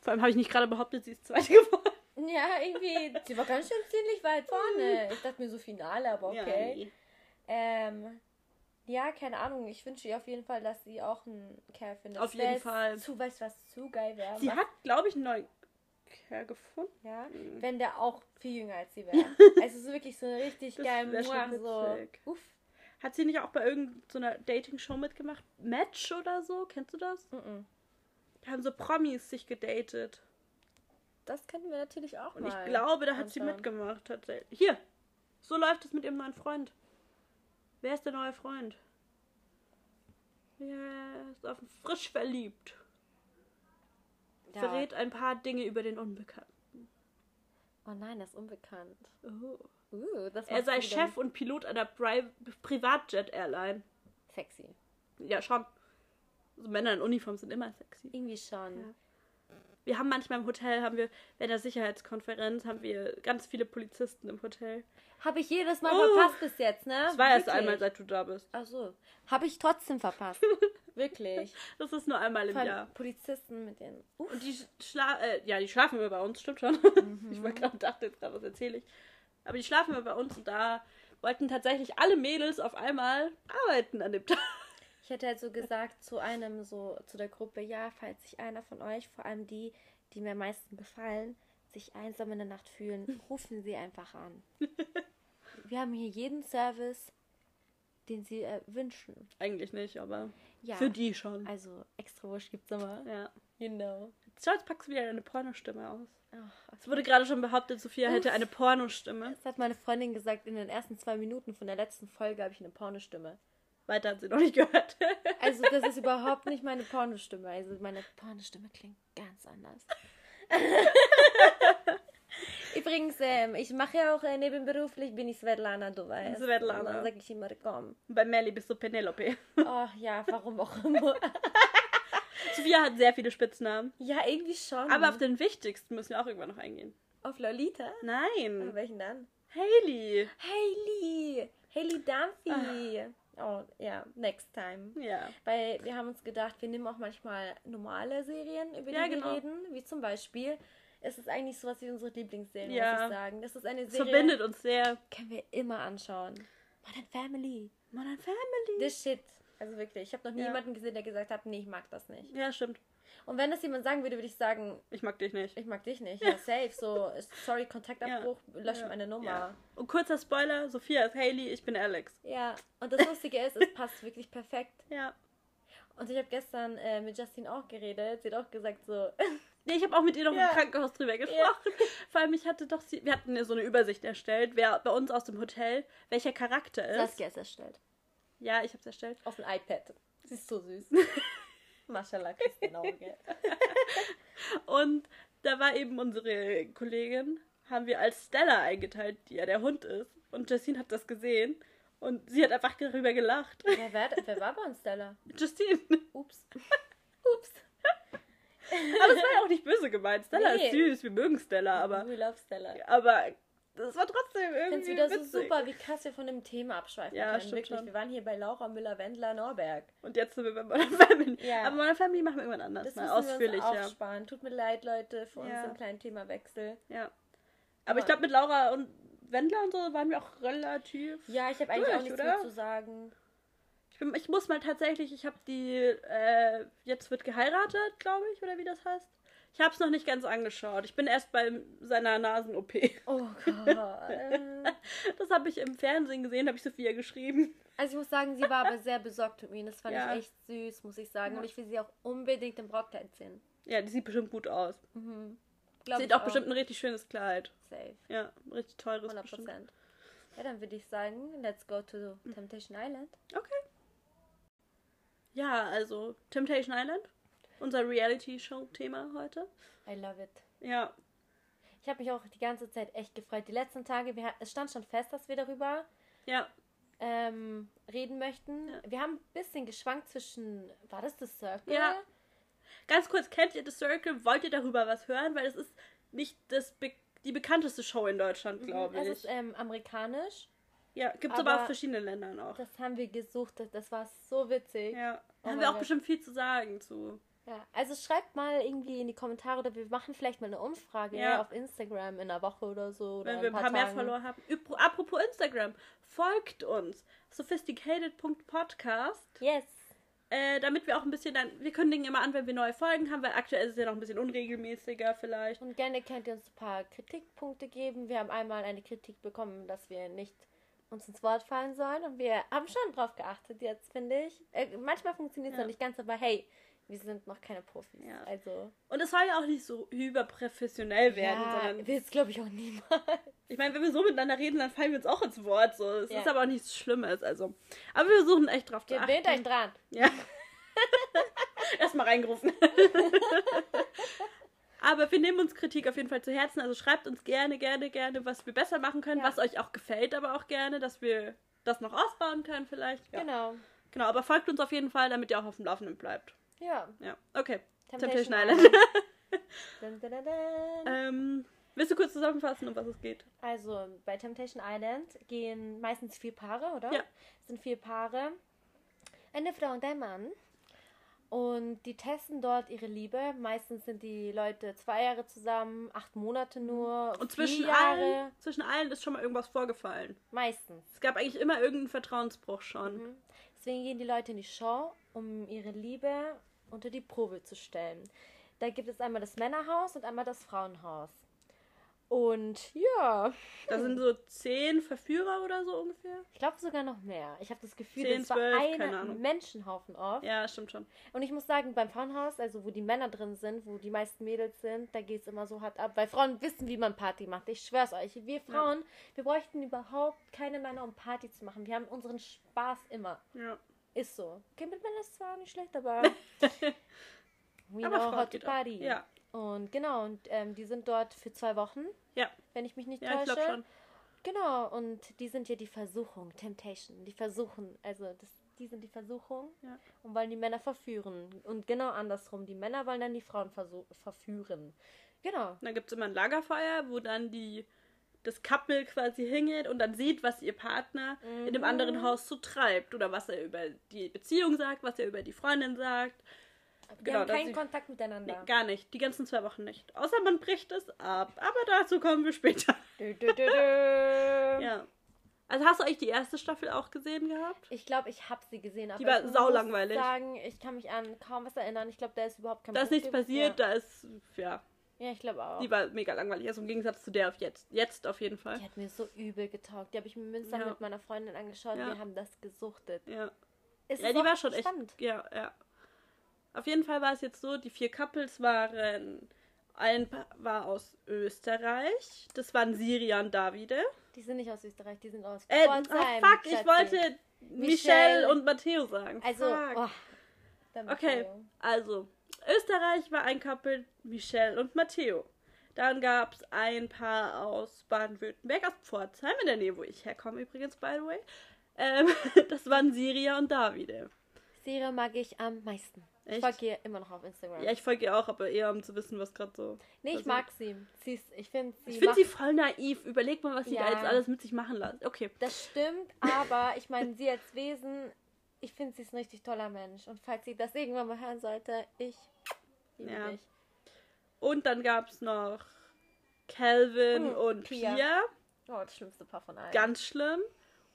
Vor allem habe ich nicht gerade behauptet, sie ist zweite *laughs* geworden. Ja, irgendwie. Sie war ganz schön ziemlich weit vorne. *laughs* Ich dachte mir so Finale, aber Ja, okay. nee. Ähm, ja, keine Ahnung. Ich wünsche ihr auf jeden Fall, dass sie auch einen Kerl findet. Auf jeden Fall. Zu, weißt was zu geil wäre? Sie hat, glaube ich, einen neuen Kerl gefunden. Ja, Mhm. wenn der auch viel jünger als sie wäre. *laughs* also so wirklich so eine richtig geile so. Uff. Hat sie nicht auch bei irgendeiner Dating-Show mitgemacht? Match oder so? Kennst du das? Mhm. Da haben so Promis sich gedatet. Das könnten wir natürlich auch Und mal. ich glaube, da hat sie mitgemacht tatsächlich. Hier. So läuft es mit ihrem neuen Freund. Wer ist der neue Freund? Er ist auf frisch verliebt. Ja. Verrät ein paar Dinge über den Unbekannten. Oh nein, das ist unbekannt. Oh. Uh, Er sei Chef und Pilot einer Pri Privatjet-Airline. Sexy. Ja, schon. So Männer in Uniform sind immer sexy. Irgendwie schon. Ja. Wir haben manchmal im Hotel, haben wir, bei der Sicherheitskonferenz, haben wir ganz viele Polizisten im Hotel. Habe ich jedes Mal Oh. verpasst bis jetzt, ne? Das war erst Wirklich. einmal, seit du da bist. Ach so. Habe ich trotzdem verpasst. *laughs* Wirklich. *laughs* Das ist nur einmal im Jahr. Polizisten mit den. Uff. Und die schla äh, ja, die schlafen immer bei uns, stimmt schon. *laughs* Ich war gerade dachte jetzt gerade, was erzähle ich. Aber die schlafen immer bei uns und da wollten tatsächlich alle Mädels auf einmal arbeiten an dem Tag. Ich hätte halt so gesagt zu einem, so zu der Gruppe, ja, falls sich einer von euch, vor allem die, die mir am meisten gefallen, sich einsam in der Nacht fühlen, *laughs* rufen sie einfach an. Wir haben hier jeden Service, den sie äh, wünschen. Eigentlich nicht, aber Ja. für die schon. Also extra Wurscht gibt's immer. Ja. Schau, jetzt packst du wieder eine Pornostimme aus. Ach, Es wurde gerade schon behauptet, Sophia hätte eine Pornostimme. das hat meine Freundin gesagt, in den ersten zwei Minuten von der letzten Folge habe ich eine Pornostimme. Weiter hat sie noch nicht gehört. *laughs* Also das ist überhaupt nicht meine Pornostimme. Also meine Pornostimme klingt ganz anders. *laughs* Übrigens, ähm, ich mache ja auch äh, nebenberuflich, bin ich Svetlana, du weißt. Svetlana. Und dann sage ich immer, komm. Bei Melly bist du Penelope. *laughs* Oh ja, warum auch immer. *laughs* Sophia hat sehr viele Spitznamen. ja, irgendwie schon. Aber auf den wichtigsten müssen wir auch irgendwann noch eingehen. Auf Lolita? Auf Nein. welchen dann? Hailey. Hailey! Hailey Dunphy! Oh, ja, next time. Ja. Weil wir haben uns gedacht, wir nehmen auch manchmal normale Serien, über die Ja, wir genau. reden. Wie zum Beispiel, es ist eigentlich sowas wie unsere Lieblingsserie, Ja. muss ich sagen. Das ist eine Es Serie, verbindet uns sehr. können wir immer anschauen. Modern Family. Modern Family. This shit. Also wirklich, ich habe noch nie Ja. jemanden gesehen, der gesagt hat, nee, ich mag das nicht. Ja, stimmt. Und wenn das jemand sagen würde, würde ich sagen, Ich mag dich nicht. ich mag dich nicht. *laughs* Ja, safe. So, sorry, Kontaktabbruch, lösch Ja. meine Nummer. Ja. Und kurzer Spoiler: Sophia ist Haley, ich bin Alex. Ja, und das Lustige ist, es passt wirklich perfekt. Ja. Und ich habe gestern äh, mit Justine auch geredet. Sie hat auch gesagt so, Nee, ich habe auch mit ihr noch Ja. im Krankenhaus drüber gesprochen. Vor allem, ich hatte doch sie. Wir hatten ja so eine Übersicht erstellt, wer bei uns aus dem Hotel welcher Charakter ist. Saskia ist erstellt. Ja, ich hab's erstellt. Auf dem iPad. Sie ist so süß. *laughs* Maschallah, genau, gell? *laughs* Und da war eben unsere Kollegin, haben wir als Stella eingeteilt, die ja der Hund ist. Und Justine hat das gesehen. Und sie hat einfach darüber gelacht. Wer, wer, wer war bei uns Stella? *laughs* Justine. Ups. Ups. Aber es war ja auch nicht böse gemeint. Stella Nee. ist süß, wir mögen Stella, aber. We love Stella. Aber das war trotzdem Ich irgendwie. finde es wieder so witzig. super, wie krass wir von dem Thema abschweifen Ja, können. stimmt Wirklich, schon. wir waren hier bei Laura Müller-Wendler-Norberg. Und jetzt sind wir bei Modern Family. Ja. Aber Modern Family machen wir irgendwann anders. Das mal müssen wir uns ausführlicher. aufsparen. Tut mir leid, Leute, für Ja. unseren kleinen Themawechsel. Ja. Aber ich glaube, mit Laura und Wendler und so waren wir auch relativ. Ja, ich habe eigentlich Durch, auch nichts oder? mehr zu sagen. Ich, bin, ich muss mal tatsächlich, ich habe die, äh, jetzt wird geheiratet, glaube ich, oder wie das heißt. Ich habe es noch nicht ganz angeschaut. Ich bin erst bei seiner Nasen-OP. Oh Gott. *laughs* Das habe ich im Fernsehen gesehen, habe ich Sophia geschrieben. also ich muss sagen, sie war aber sehr besorgt mit mir. Das fand Ja. ich echt süß, muss ich sagen. Ja. Und ich will sie auch unbedingt im Brautkleid sehen. Ja, die sieht bestimmt gut aus. Glaub sieht ich auch, bestimmt ein richtig schönes Kleid. Safe. Ja, ein richtig teures 100 bestimmt. Prozent. Ja, dann würde ich sagen, let's go to Temptation Island. Okay. Ja, also Temptation Island, unser Reality-Show-Thema heute. I love it. Ja, Ich habe mich auch die ganze Zeit echt gefreut. Die letzten Tage, wir, es stand schon fest, dass wir darüber ja, ähm, reden möchten. Ja. Wir haben ein bisschen geschwankt zwischen, war das The Circle? Ja. Ganz kurz, kennt ihr The Circle? Wollt ihr darüber was hören? Weil es ist nicht das be die bekannteste Show in Deutschland, glaube Mhm. Es ich. ist ähm, amerikanisch. Ja, gibt es aber, aber auf verschiedenen Ländern auch. Das haben wir gesucht. Das, war so witzig. Ja, Oh haben wir auch Gott. bestimmt viel zu sagen zu. Ja, also schreibt mal irgendwie in die Kommentare oder wir machen vielleicht mal eine Umfrage Ja. auf Instagram in einer Woche oder so. Oder Wenn wir ein paar, paar mehr. Follower haben. Apropos Instagram, folgt uns. Sophisticated.podcast. Yes. Äh, damit wir auch ein bisschen dann, wir kündigen immer an, wenn wir neue Folgen haben, weil aktuell ist es ja noch ein bisschen unregelmäßiger vielleicht. Und gerne könnt ihr uns ein paar Kritikpunkte geben. Wir haben einmal eine Kritik bekommen, dass wir nicht uns ins Wort fallen sollen. Und wir haben schon drauf geachtet jetzt, finde ich. Äh, manchmal funktioniert es Ja. noch nicht ganz, aber hey, wir sind noch keine Profis. Ja. Also, Und es soll ja auch nicht so überprofessionell werden, ja, sondern will es glaube ich auch niemals. ich meine, wenn wir so miteinander reden, dann fallen wir uns auch ins Wort. So. Es Ja. ist aber auch nichts Schlimmes. Also. Aber wir versuchen echt drauf zu achten. Gewöhnt euch dran. Ja. *laughs* Erstmal reingerufen. *laughs* Aber wir nehmen uns Kritik auf jeden Fall zu Herzen. Also schreibt uns gerne, gerne, gerne, was wir besser machen können, Ja. was euch auch gefällt, aber auch gerne, dass wir das noch ausbauen können vielleicht. Ja. Genau. Genau, aber folgt uns auf jeden Fall, damit ihr auch auf dem Laufenden bleibt. Ja. Ja, okay. Temptation Temptation Island. *laughs* Dun, dun, dun, ähm, willst du kurz zusammenfassen, um was es geht? Also, bei Temptation Island gehen meistens vier Paare, oder? Ja. Es sind vier Paare. Eine Frau und ein Mann. Und die testen dort ihre Liebe. Meistens sind die Leute zwei Jahre zusammen, acht Monate nur. Und vier zwischen Jahre. allen, zwischen allen ist schon mal irgendwas vorgefallen. Meistens. Es gab eigentlich immer irgendeinen Vertrauensbruch schon. Mhm. Deswegen gehen die Leute in die Show, um ihre Liebe unter die Probe zu stellen. Da gibt es einmal das Männerhaus und einmal das Frauenhaus. Und ja, Da sind so zehn Verführer oder so ungefähr. ich glaube sogar noch mehr. Ich habe das Gefühl, Zehn, das war ein. Menschenhaufen oft. Ja, stimmt schon. Und ich muss sagen, beim Frauenhaus, also wo die Männer drin sind, wo die meisten Mädels sind, da geht es immer so hart ab. Weil Frauen wissen, wie man Party macht. Ich schwör's euch. Wir Frauen, wir bräuchten überhaupt keine Männer, um Party zu machen. Wir haben unseren Spaß immer. Ja. Ist so. Okay, mit Männern ist zwar nicht schlecht, aber. *laughs* We Aber know Frauen how to geht auch. party. Ja. Und genau, und ähm, die sind dort für zwei Wochen, Ja, wenn ich mich nicht ja ich täusche. glaube schon. Genau, und die sind ja die Versuchung, Temptation. Die versuchen, also das, die sind die Versuchung Ja. und wollen die Männer verführen. Und genau andersrum, die Männer wollen dann die Frauen verführen. Genau. Dann gibt es immer ein Lagerfeuer, wo dann die das Couple quasi hingeht und dann sieht, was ihr Partner in dem Mhm. anderen Haus so treibt. Oder was er über die Beziehung sagt, was er über die Freundin sagt. Wir Genau, haben keinen Kontakt miteinander. Nee, gar nicht. Die ganzen zwei Wochen nicht. Außer man bricht es ab. Aber dazu kommen wir später. Dö, dö, dö, dö. Ja. Also hast du eigentlich die erste Staffel auch gesehen gehabt? Ich glaube, ich habe sie gesehen. die war saulangweilig. Ich muss sagen, ich kann mich an kaum was erinnern. Ich glaube, da ist überhaupt kein Da ist nichts passiert, ja. da ist, ja. Ja, ich glaube auch. Die war mega langweilig, also im Gegensatz zu der auf jetzt. Jetzt auf jeden Fall. Die hat mir so übel getaugt. Die habe ich mir Münster ja. mit meiner Freundin angeschaut. Ja. Wir haben das gesuchtet. Ja. Es ja, die war schon spannend. echt. Ja, ja. Auf jeden Fall war es jetzt so, die vier Couples waren. Ein war aus Österreich. Das waren Sirian Davide. Die sind nicht aus Österreich, die sind aus äh, Pforzheim. Oh, fuck, ich wollte Michelle und Matteo sagen. Also, oh, okay, also Österreich war ein Couple Michelle und Matteo. Dann gab es ein Paar aus Baden-Württemberg, aus Pforzheim, in der Nähe, wo ich herkomme übrigens, by the way. Ähm, *laughs* das waren Siria und Davide. Siria mag ich am meisten. Echt? Ich folge ihr immer noch auf Instagram. Ja, ich folge ihr auch, aber eher um zu wissen, was gerade so. Nee, ich mag sie. sie ist, ich finde sie. Ich finde sie voll naiv. Überleg mal, was sie ja. da jetzt alles mit sich machen lässt. Okay. Das stimmt, aber ich meine, sie als Wesen, ich finde sie ist ein richtig toller Mensch. Und falls sie das irgendwann mal hören sollte, ich liebe ja. dich. Und dann gab es noch Calvin hm, und Pia. Pia. Oh, das schlimmste Paar von allen. Ganz schlimm.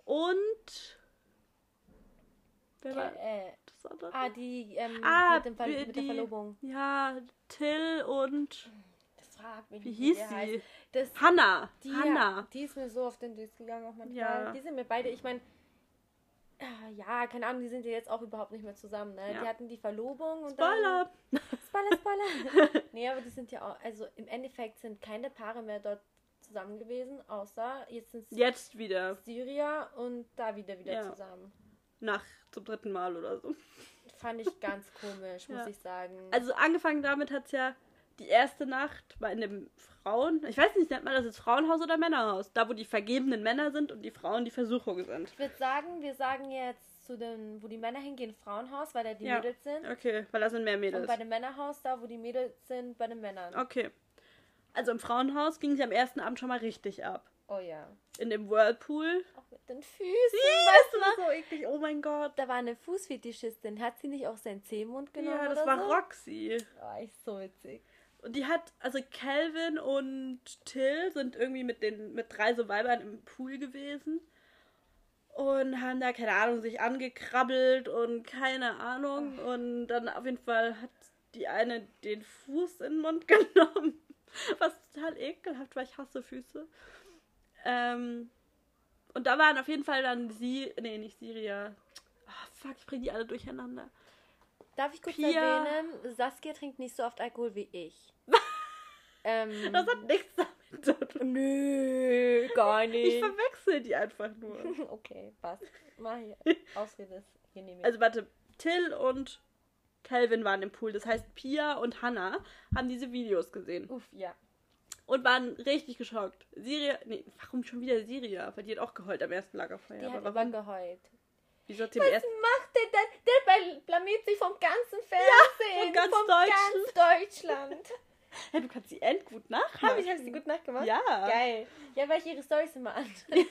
Und. Wer war äh, das andere? Ah, die ähm, ah, mit, dem Ver die, mit der Verlobung. Ja, Till und. Das fragt mich Wie hieß sie? Das, Hannah. Die, Hannah. die ist mir so auf den Disc gegangen auch manchmal. Ja. Die sind mir beide, ich meine. Äh, ja, keine Ahnung, die sind ja jetzt auch überhaupt nicht mehr zusammen, ne? Ja. Die hatten die Verlobung und Spoiler! Dann, Spoiler, Spoiler! *laughs* nee, aber die sind ja auch, also im Endeffekt sind keine Paare mehr dort zusammen gewesen, außer jetzt sind Jetzt wieder. Syria und da wieder wieder ja. zusammen. Nach zum dritten Mal oder so. Fand ich ganz komisch, muss ja. ich sagen. Also angefangen damit hat es ja die erste Nacht in dem Frauen, ich weiß nicht, nennt man das jetzt Frauenhaus oder Männerhaus? Da, wo die vergebenen Männer sind und die Frauen die Versuchung sind. Ich würde sagen, wir sagen jetzt zu den, wo die Männer hingehen, Frauenhaus, weil da die ja. Mädels sind. Okay, weil da sind mehr Mädels. Und bei dem Männerhaus, da, wo die Mädels sind, bei den Männern. Okay. Also im Frauenhaus ging es am ersten Abend schon mal richtig ab. Oh ja. In dem Whirlpool. Auch mit den Füßen. Ja, weißt du, so eklig. Oh mein Gott. Da war eine Fußfetischistin. Hat sie nicht auch seinen Zehmund genommen? Ja, das war so? Roxy. Oh, ist so witzig. Und die hat, also Calvin und Till sind irgendwie mit den, mit drei so Weibern im Pool gewesen. Und haben da, keine Ahnung, sich angekrabbelt und keine Ahnung. Oh. Und dann auf jeden Fall hat die eine den Fuß in den Mund *laughs* genommen. Was total ekelhaft, weil ich hasse Füße. Ähm, und da waren auf jeden Fall dann sie, nee, nicht Syria. Oh, fuck, ich bringe die alle durcheinander. Darf ich kurz Pia. erwähnen, Saskia trinkt nicht so oft Alkohol wie ich. *laughs* ähm, das hat nichts damit zu tun. Nö, gar nicht. Ich verwechsel die einfach nur. *laughs* okay, passt. Mach hier. *laughs* Ausrede ist genehmigt. Also warte, Till und Calvin waren im Pool. Das heißt, Pia und Hannah haben diese Videos gesehen. Uff, ja. Und waren richtig geschockt. Siria, nee, warum schon wieder Siria? Weil die hat auch geheult am ersten Lagerfeuer. Die hat aber geheult. Wieso Was ersten... macht der denn? Der blamiert sich vom ganzen Fernsehen. Ja, von ganz vom Deutschland. Ganz Deutschland. Ja, du kannst sie end gut nachmachen. Habe ich, hab sie gut nachgemacht? Ja. Geil. Ja, weil ich ihre Storys immer an. *laughs*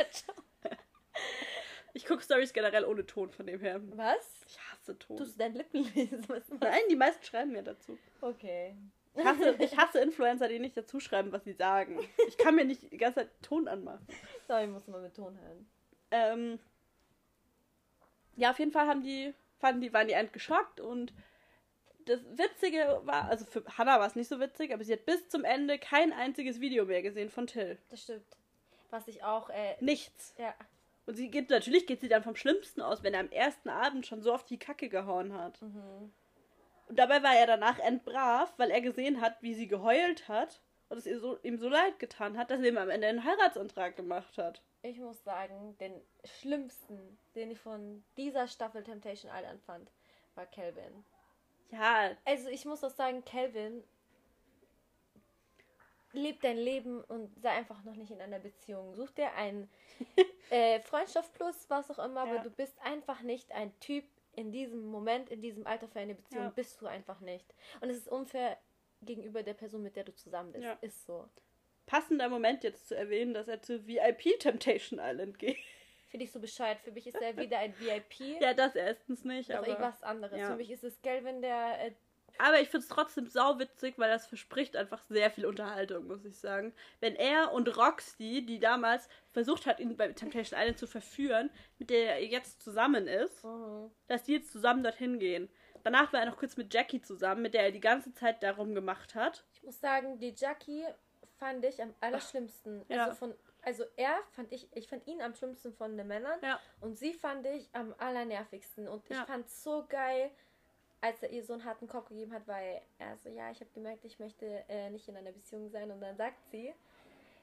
ich gucke Stories generell ohne Ton von dem her. Was? Ich hasse Ton. Tust du deinen Lippen lesen? Nein, die meisten schreiben mir dazu. Okay. Ich hasse, ich hasse Influencer, die nicht dazu schreiben, was sie sagen. Ich kann mir nicht die ganze Zeit Ton anmachen. Sorry, ich muss mal mit Ton hören. Ähm, ja, auf jeden Fall haben die, fanden die, waren die end geschockt und das Witzige war, also für Hannah war es nicht so witzig, aber sie hat bis zum Ende kein einziges Video mehr gesehen von Till. Das stimmt. Was ich auch, äh, Nichts. Ja. Und sie geht, natürlich geht sie dann vom Schlimmsten aus, wenn er am ersten Abend schon so auf die Kacke gehauen hat. Mhm. Und dabei war er danach endbrav, weil er gesehen hat, wie sie geheult hat und es ihr so, ihm so leid getan hat, dass er ihm am Ende einen Heiratsantrag gemacht hat. Ich muss sagen, den schlimmsten, den ich von dieser Staffel Temptation Island fand, war Calvin. Ja. Also ich muss auch sagen, Calvin lebt dein Leben und sei einfach noch nicht in einer Beziehung. Such dir einen *laughs* äh, Freundschaft plus, was auch immer, ja. aber du bist einfach nicht ein Typ in diesem Moment, in diesem Alter für eine Beziehung. Ja. Bist du einfach nicht. Und es ist unfair gegenüber der Person, mit der du zusammen bist. Ja. Ist so. Passender Moment jetzt zu erwähnen, dass er zu VIP Temptation Island geht. Finde ich so bescheuert. Für mich ist er *laughs* wieder ein VIP. ja, das erstens nicht. Aber, aber was anderes. Ja. Für mich ist es Gelvin, der äh, Aber ich finde es trotzdem sauwitzig, weil das verspricht einfach sehr viel Unterhaltung, muss ich sagen. Wenn er und Roxy, die damals versucht hat, ihn bei Temptation Island zu verführen, mit der er jetzt zusammen ist, Mhm. dass die jetzt zusammen dorthin gehen. Danach war er noch kurz mit Jackie zusammen, mit der er die ganze Zeit darum gemacht hat. Ich muss sagen, die Jackie fand ich am allerschlimmsten. Ja. Also von, also er fand ich, ich fand ihn am schlimmsten von den Männern Ja. und sie fand ich am allernervigsten. Und ich Ja. fand so geil, als er ihr so einen harten Kopf gegeben hat, weil er so, ja, ich habe gemerkt, ich möchte äh, nicht in einer Beziehung sein. Und dann sagt sie,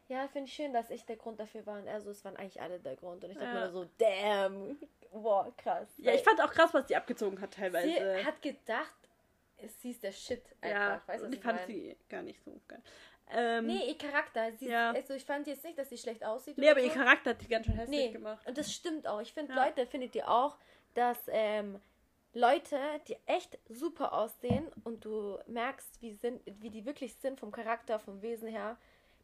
ja, finde ich schön, dass ich der Grund dafür war. Und er so, es waren eigentlich alle der Grund. Und ich dachte Ja. mir so, damn, boah, krass. Ja, ich fand auch krass, was die abgezogen hat teilweise. sie hat gedacht, sie ist der Shit einfach. ja, weißt und ich fand meine? sie gar nicht so geil. Ähm, Nee, ihr Charakter. Sie, Ja. Also ich fand jetzt nicht, dass sie schlecht aussieht. nee, aber ihr so. Charakter hat die ganz schön hässlich Nee, gemacht. und das stimmt auch. Ich finde, Ja. Leute, findet ihr auch, dass ähm, Leute, die echt super aussehen und du merkst, wie, sind, wie die wirklich sind vom Charakter, vom Wesen her,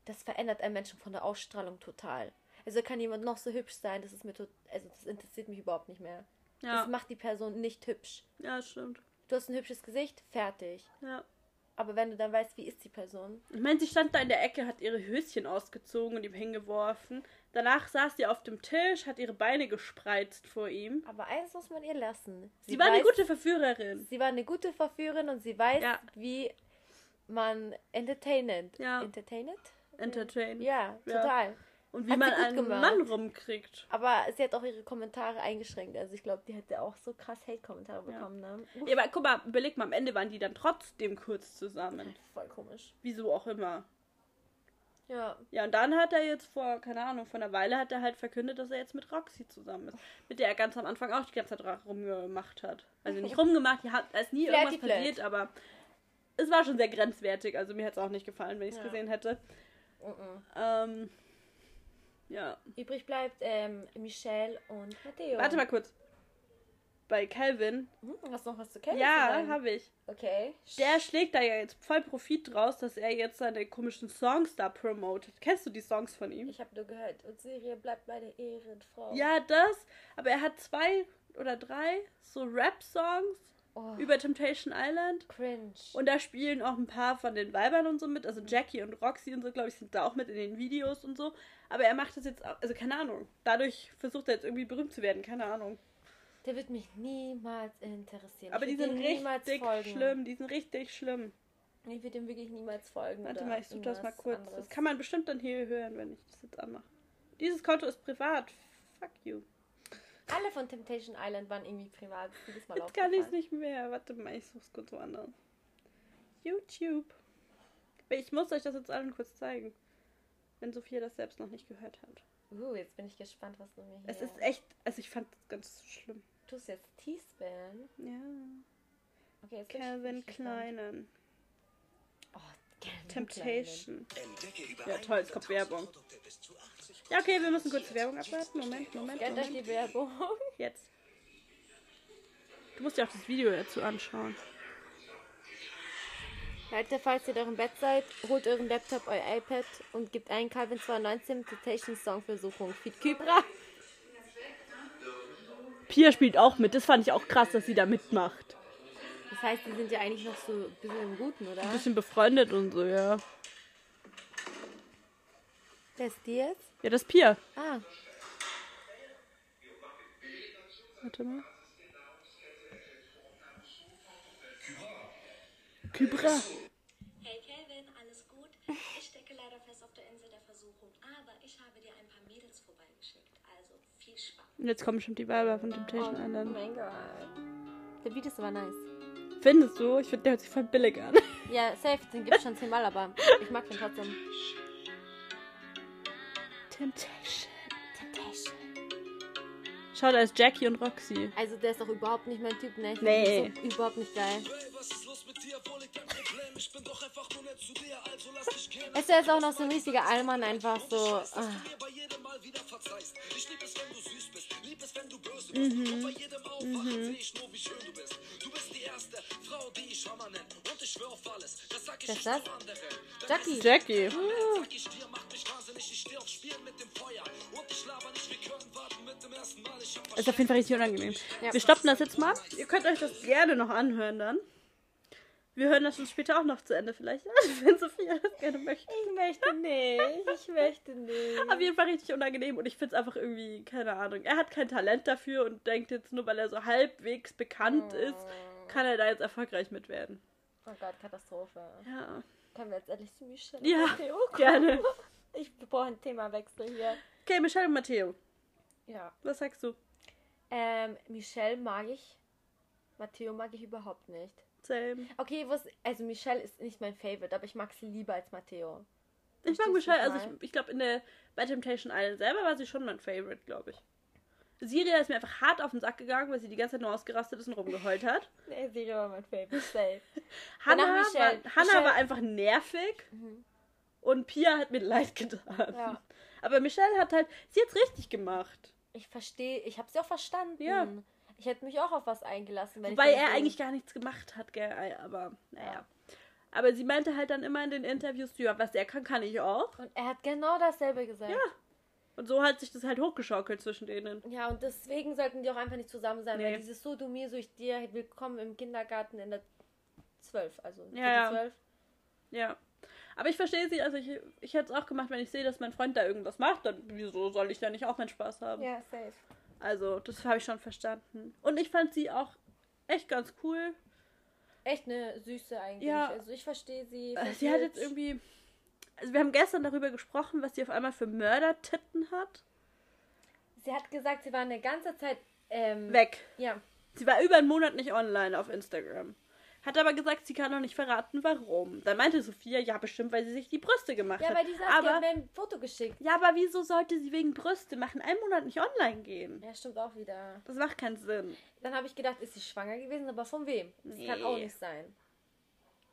das verändert einen Menschen von der Ausstrahlung total. Also kann jemand noch so hübsch sein, das ist mir tot, also das interessiert mich überhaupt nicht mehr. Ja, Das macht die Person nicht hübsch. ja, stimmt. Du hast ein hübsches Gesicht, fertig. Ja. Aber wenn du dann weißt, wie ist die Person, Ich meine, sie stand da in der Ecke, hat ihre Höschen ausgezogen und ihm hingeworfen. Danach saß sie auf dem Tisch, hat ihre Beine gespreizt vor ihm. aber eins muss man ihr lassen. Sie, war eine weiß- gute Verführerin. Sie war eine gute Verführerin und sie weiß, Ja. wie man entertainend. Ja. Entertained? Entertain. Ja, Ja. total. Und wie Hat sie man einen gemacht. Mann rumkriegt. Aber sie hat auch ihre Kommentare eingeschränkt. Also ich glaube, die hätte auch so krass Hate-Kommentare Ja. bekommen. Ne? Uff, Ja, aber guck mal, überleg mal, am Ende waren die dann trotzdem kurz zusammen. voll komisch. Wieso auch immer. Ja. Ja, und dann hat er jetzt vor, keine Ahnung, vor einer Weile hat er halt verkündet, dass er jetzt mit Roxy zusammen ist. Mit der er ganz am Anfang auch die ganze Zeit rumgemacht hat. Also nicht *laughs* rumgemacht, die hat, da ist nie irgendwas passiert, aber es war schon sehr grenzwertig. Also mir hätte es auch nicht gefallen, wenn ich es Ja. gesehen hätte. Mhm. Ähm, ja. Übrig bleibt ähm, Michelle und Matteo. Warte mal kurz. Bei Calvin. Hm, hast du noch was zu kennen? Ja, habe ich. Okay. Der schlägt da ja jetzt voll Profit draus, dass er jetzt seine komischen Songs da promotet. Kennst du die Songs von ihm? Ich habe nur gehört. Und Serie bleibt bei der Ehrenfrau. Ja, das. Aber er hat zwei oder drei so Rap-Songs Oh, über Temptation Island. cringe. Und da spielen auch ein paar von den Weibern und so mit. Also Jackie und Roxy und so, glaube ich, sind da auch mit in den Videos und so. Aber er macht das jetzt auch, also keine Ahnung. Dadurch versucht er jetzt irgendwie berühmt zu werden, keine Ahnung. Der wird mich niemals interessieren. Aber ich die sind dem richtig schlimm, die sind richtig schlimm. Ich würde ihm wirklich niemals folgen. Warte mal, ich suche das mal kurz. anderes. Das kann man bestimmt dann hier hören, wenn ich das jetzt anmache. Dieses Konto ist privat. Fuck you. Alle von Temptation Island waren irgendwie privat. Jedes Mal Jetzt kann ich es nicht mehr. Warte mal, ich suche es kurz woanders. YouTube. Ich muss euch das jetzt allen kurz zeigen. Wenn Sophia das selbst noch nicht gehört hat. Uh, jetzt bin ich gespannt, was du mir hier... Es ist echt, also ich fand das ganz schlimm. Du tust jetzt Teaspan. Ja. Okay, jetzt Calvin gespannt. Kleinen. Oh, Calvin Temptation. Entdecke Ja, toll, es kommt Werbung. Ja, okay, wir müssen kurz die Werbung abwarten. Moment, Moment, Kleinen. Euch Moment. die Werbung? *laughs* Jetzt. Du musst dir auch das Video dazu anschauen. Leute, falls ihr doch im Bett seid, holt euren Laptop, euer iPad und gebt ein Calvin 219 Temptation Song Versuchung. Feed Kybra. Pia spielt auch mit. Das fand ich auch krass, dass sie da mitmacht. Das heißt, die sind ja eigentlich noch so ein bisschen im Guten, oder? Ein bisschen befreundet und so, ja. Wer ist die jetzt? Ja, das ist Pia. Ah, Warte mal. Kybra. Hey Kelvin, alles gut? Ich stecke leider fest auf der Insel der Versuchung, aber ich habe dir ein paar Mädels vorbeigeschickt. Also viel Spaß. Und jetzt kommen schon die Weiber von Temptation oh Island. mein Gott. Der Beat ist aber nice. Findest du? Ich finde, der hört sich voll billig an. Ja, safe, den gibt's schon zehnmal, aber ich mag den trotzdem. Temptation. Schau, da ist Jackie und Roxy. Also der ist doch überhaupt nicht mein Typ, ne? Ich Nee. So überhaupt nicht geil. Er ist auch noch so ein richtiger Allmann, einfach so. Ah. Wer ist das? Jackie. Jackie. Ist auf jeden Fall richtig unangenehm. Ja. Wir stoppen das jetzt mal. Ihr könnt euch das gerne noch anhören dann. Wir hören das schon später auch noch zu Ende vielleicht, *laughs* wenn Sophia das gerne möchte. Ich möchte nicht. Ich möchte nicht. Auf jeden Fall richtig unangenehm und ich finde es einfach irgendwie, keine Ahnung. Er hat kein Talent dafür und denkt jetzt nur, weil er so halbwegs bekannt ist, kann er da jetzt erfolgreich mit werden. Oh Gott, Katastrophe. Ja. Können wir jetzt endlich zu Michelle Ja, und kommen? gerne. Ich brauche einen Themawechsel hier. Okay, Michelle und Matteo. Ja. Was sagst du? Ähm, Michelle mag ich. Matteo mag ich überhaupt nicht. Same. Okay, was, also Michelle ist nicht mein Favorite, aber ich mag sie lieber als Matteo. Ich mag Michelle, also ich ich, glaube, in der bei Temptation Island selber war sie schon mein Favorite, glaube ich. Siria ist mir einfach hart auf den Sack gegangen, weil sie die ganze Zeit nur ausgerastet ist und rumgeheult hat. *laughs* Nee, Siri war mein Favorite. Safe. Hannah, war. Hannah war einfach nervig und Pia hat mir leid getan. Ja. Aber Michelle hat halt, sie hat's richtig gemacht. Ich verstehe, ich habe sie auch verstanden. Ja. Ich hätte mich auch auf was eingelassen, wenn Wobei ich er eigentlich gar nichts gemacht hat, gell? Aber naja. Ja. Aber sie meinte halt dann immer in den Interviews, ja, was er kann, kann ich auch. Und er hat genau dasselbe gesagt. Ja. Und so hat sich das halt hochgeschaukelt zwischen denen. Ja, und deswegen sollten die auch einfach nicht zusammen sein, Nee. weil dieses so du mir, so ich dir, willkommen im Kindergarten in der 12, also Ja, ja. 12. Ja. Aber ich verstehe sie, also ich, ich hätte es auch gemacht, wenn ich sehe, dass mein Freund da irgendwas macht, dann wieso soll ich da nicht auch meinen Spaß haben? Ja, safe. Also, das habe ich schon verstanden. Und ich fand sie auch echt ganz cool. Echt eine süße eigentlich. Ja. Also ich verstehe sie. Äh, Sie hat jetzt versteht- irgendwie. Also, wir haben gestern darüber gesprochen, was sie auf einmal für Mördertitten hat. Sie hat gesagt, sie war eine ganze Zeit ähm, Weg. Ja. Sie war über einen Monat nicht online auf Instagram. Hat aber gesagt, sie kann noch nicht verraten, warum. Dann meinte Sophia, ja, bestimmt, weil sie sich die Brüste gemacht Ja, hat. weil die sagt, die aber, hat mir ein Foto geschickt. ja, aber wieso sollte sie wegen Brüste machen, einen Monat nicht online gehen? Ja, stimmt auch wieder. Das macht keinen Sinn. Dann habe ich gedacht, ist sie schwanger gewesen, aber von wem? Das kann Nee. auch nicht sein.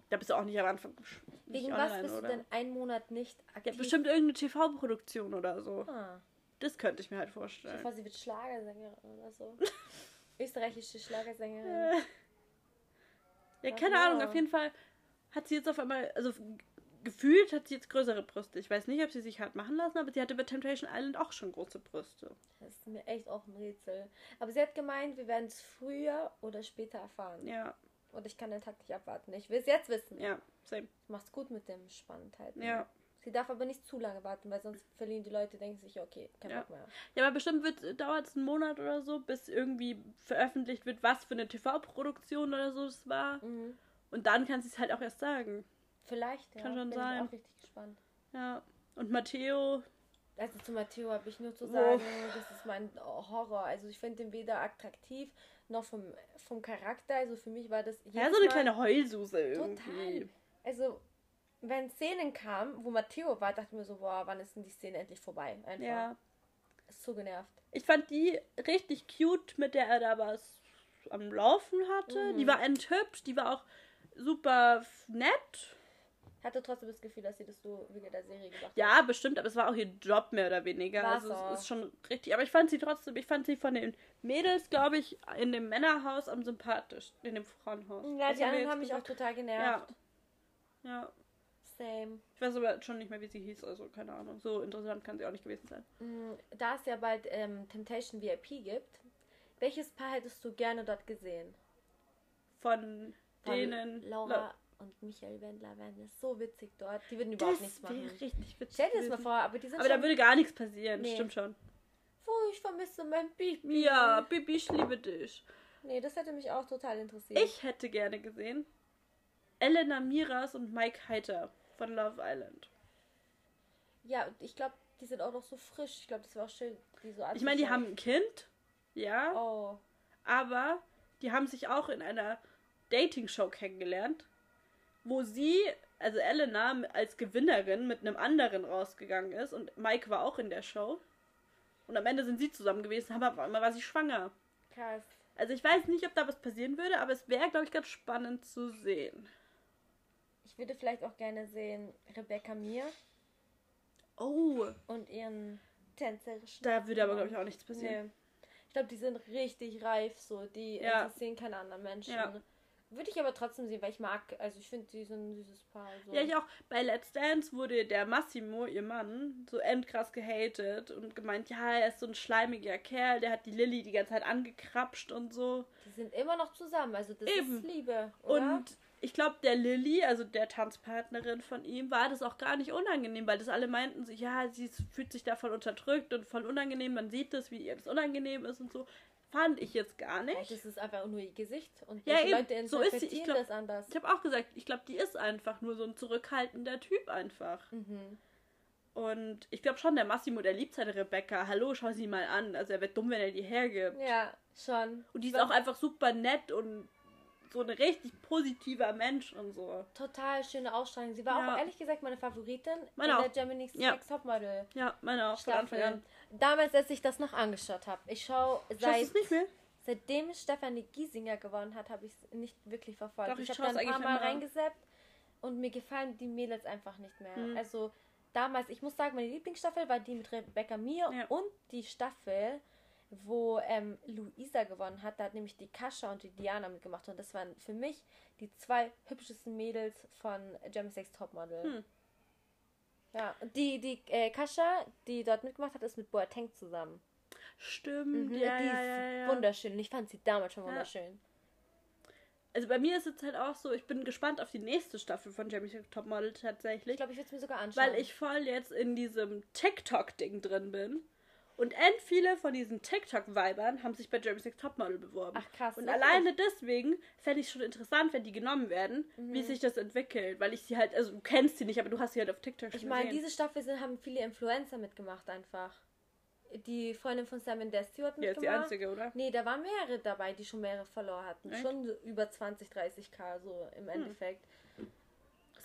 Da bist du auch nicht am Anfang Wegen was online, bist oder? du denn einen Monat nicht Ja, aktiv? bestimmt irgendeine TV-Produktion oder so. Ah, Das könnte ich mir halt ich vorstellen. vor, sie wird Schlagersängerin oder so. *laughs* Österreichische Schlagersängerin. *laughs* Ja, keine ja. Ahnung, auf jeden Fall hat sie jetzt auf einmal, also gefühlt hat sie jetzt größere Brüste. Ich weiß nicht, ob sie sich hat machen lassen, aber sie hatte bei Temptation Island auch schon große Brüste. Das ist mir echt auch ein Rätsel. Aber sie hat gemeint, wir werden es früher oder später erfahren. Ja, Und ich kann den Tag nicht abwarten. Ich will es jetzt wissen. ja, same. Mach's gut mit dem Spannendheit. Ja. Sie darf aber nicht zu lange warten, weil sonst verlieren die Leute, denken sich, okay, kein Ja. Bock mehr. Ja, aber bestimmt wird dauert es einen Monat oder so, bis irgendwie veröffentlicht wird, was für eine TV-Produktion oder so es war. Mhm. Und dann kann sie es halt auch erst sagen. Vielleicht, ja. Kann schon bin sein. Ich auch richtig gespannt. Ja. Und Matteo, Also zu Matteo habe ich nur zu Uff. sagen, das ist mein Horror. Also ich finde ihn weder attraktiv noch vom, vom Charakter. Also für mich war das ja, so eine Mal kleine Heulsuse irgendwie. total. Also wenn Szenen kamen, wo Matteo war, dachte ich mir so, boah, wann ist denn die Szene endlich vorbei? Einfach. Ja. Ist so genervt. Ich fand die richtig cute, mit der er da was am Laufen hatte. Mhm. Die war enthübscht, die war auch super nett. Hatte trotzdem das Gefühl, dass sie das so wegen der Serie gemacht hat. Ja, bestimmt, aber es war auch ihr Job mehr oder weniger. War's also es ist schon richtig. Aber ich fand sie trotzdem, ich fand sie von den Mädels, glaube ich, in dem Männerhaus am sympathisch. In dem Frauenhaus. Ja, Was die anderen haben mich auch total Ja. genervt. Ja. Same. Ich weiß aber schon nicht mehr, wie sie hieß, also keine Ahnung. So interessant kann sie auch nicht gewesen sein. Mm, Da es ja bald ähm, Temptation VIP gibt, welches Paar hättest du gerne dort gesehen? Von, Von denen. Laura und Michael Wendler wären das so witzig dort. Die würden Das überhaupt nichts wäre machen. richtig witzig. Stell dir das mal vor, aber die sind Aber da würde gar nichts passieren, Nee. stimmt schon. oh, ich vermisse mein Baby. Ja, Bibi, ich liebe dich. Nee, das hätte mich auch total interessiert. Ich hätte gerne gesehen Elena Miras und Mike Heiter von Love Island. Ja, und ich glaube, die sind auch noch so frisch. Ich glaube, das wäre auch schön, die so Ich meine, die haben ein Kind, ja, Oh, aber die haben sich auch in einer Dating-Show kennengelernt, wo sie, also Elena, als Gewinnerin mit einem anderen rausgegangen ist und Mike war auch in der Show. Und am Ende sind sie zusammen gewesen, aber auf einmal war sie schwanger. krass. Also ich weiß nicht, ob da was passieren würde, aber es wäre, glaube ich, ganz spannend zu sehen. Ich würde vielleicht auch gerne sehen Rebecca Mir Oh, und ihren tänzerischen. da würde aber, glaube ich, auch nichts passieren. Nee. Ich glaube, die sind richtig reif, so. Die Ja. interessieren keine anderen Menschen. Ja. Würde ich aber trotzdem sehen, weil ich mag, also ich finde, die sind ein süßes Paar. So. Ja, ich auch. Bei Let's Dance wurde der Massimo, ihr Mann, so endkrass gehatet und gemeint, ja, er ist so ein schleimiger Kerl, der hat die Lilly die ganze Zeit angekrapscht und so. Die sind immer noch zusammen, also das Eben. ist Liebe, oder? Und ich glaube, der Lilly, also der Tanzpartnerin von ihm, war das auch gar nicht unangenehm, weil das alle meinten sich, ja, sie fühlt sich davon unterdrückt und voll unangenehm, man sieht das, wie ihr das unangenehm ist und so. Fand ich jetzt gar nicht. Das ist einfach nur ihr Gesicht und Ja, eben. Leute So ist sie. Ich glaub- das anders. Ich habe auch gesagt, ich glaube, die ist einfach nur so ein zurückhaltender Typ einfach. Mhm. Und ich glaube schon, der Massimo, der liebt seine Rebecca. Hallo, schau sie mal an. Also er wird dumm, wenn er die hergibt. Ja, schon. Und die ist auch einfach super nett und so ein richtig positiver Mensch und so. Total schöne Ausstrahlung. Sie war Ja. auch ehrlich gesagt meine Favoritin Meine in auch. der Germany's Ja. Next Topmodel Ja, meine auch von Anfang Staffel. an. Damals, als ich das noch angeschaut habe. Ich schaue seit seitdem Stefanie Giesinger gewonnen hat, habe ich es nicht wirklich verfolgt. Doch, ich ich habe es da ein paar Mal immer. reingeseppt und mir gefallen die Mädels einfach nicht mehr. Hm. Also damals, ich muss sagen, meine Lieblingsstaffel war die mit Rebecca Mir Ja. und die Staffel, wo ähm, Luisa gewonnen hat. Da hat nämlich die Kascha und die Diana mitgemacht und das waren für mich die zwei hübschesten Mädels von Germany's Next Topmodel. Hm. Ja, und die, die äh, Kascha, die dort mitgemacht hat, ist mit Boateng zusammen. Stimmt, Mhm, ja, die ja, ist ja, ja. wunderschön. Und ich fand sie damals schon wunderschön. Also bei mir ist es halt auch so, ich bin gespannt auf die nächste Staffel von Next Topmodel tatsächlich. Ich glaube, ich würde es mir sogar anschauen. weil ich voll jetzt in diesem TikTok-Ding drin bin. Und end viele von diesen TikTok-Weibern haben sich bei Jeremy's Next Topmodel beworben. Ach, krass, Und alleine deswegen fände ich es schon interessant, wenn die genommen werden, Mhm. wie sich das entwickelt. Weil ich sie halt, also du kennst sie nicht, aber du hast sie halt auf TikTok schon Ich meine, diese Staffel sind, haben viele Influencer mitgemacht einfach. Die Freundin von Sam der Stewart Ja, ist die mitgemacht. einzige, oder? Nee, da waren mehrere dabei, die schon mehrere Follower hatten. Echt? Schon über 20, 30k so im Endeffekt.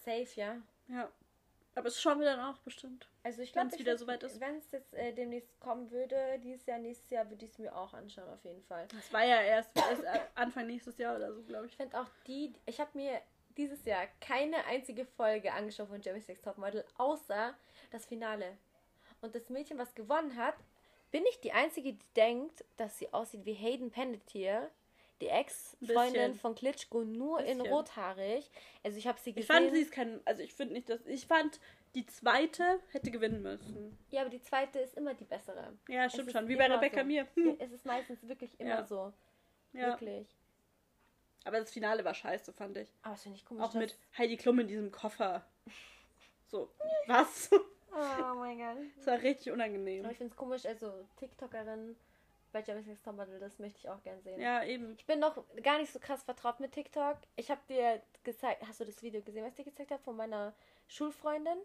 Safe, ja. Ja. Aber es schauen wir dann auch bestimmt. Also ich glaube, wieder soweit ist. wenn es jetzt äh, demnächst kommen würde, dieses Jahr, nächstes Jahr, würde ich es mir auch anschauen, auf jeden Fall. Das war ja erst, erst äh, Anfang nächstes Jahr oder so, glaube ich. Ich finde auch die, ich habe mir dieses Jahr keine einzige Folge angeschaut von Jeremy's Next Topmodel, außer das Finale. Und das Mädchen, was gewonnen hat, bin ich die Einzige, die denkt, dass sie aussieht wie Hayden Panettiere, die Ex-Freundin von Klitschko, nur in Bisschen. rothaarig. Also ich habe sie Ich gesehen. fand, sie ist kein, also ich finde nicht, dass, ich fand, die zweite hätte gewinnen müssen. ja, aber die zweite ist immer die bessere. Ja, stimmt schon. Wie bei Rebecca so. mir. Ja, Es ist meistens wirklich immer Ja. so. Ja. Wirklich. Aber das Finale war scheiße, fand ich. Aber das finde ich komisch. Auch mit Heidi Klum in diesem Koffer. *laughs* So, was? Oh mein Gott. Das war richtig unangenehm. Aber ich finde es komisch, also TikTokerin bei Jeremy's Next Topmodel, das möchte ich auch gern sehen. Ja, eben. Ich bin noch gar nicht so krass vertraut mit TikTok. Ich habe dir gezeigt, hast du das Video gesehen, was ich dir gezeigt habe von meiner Schulfreundin?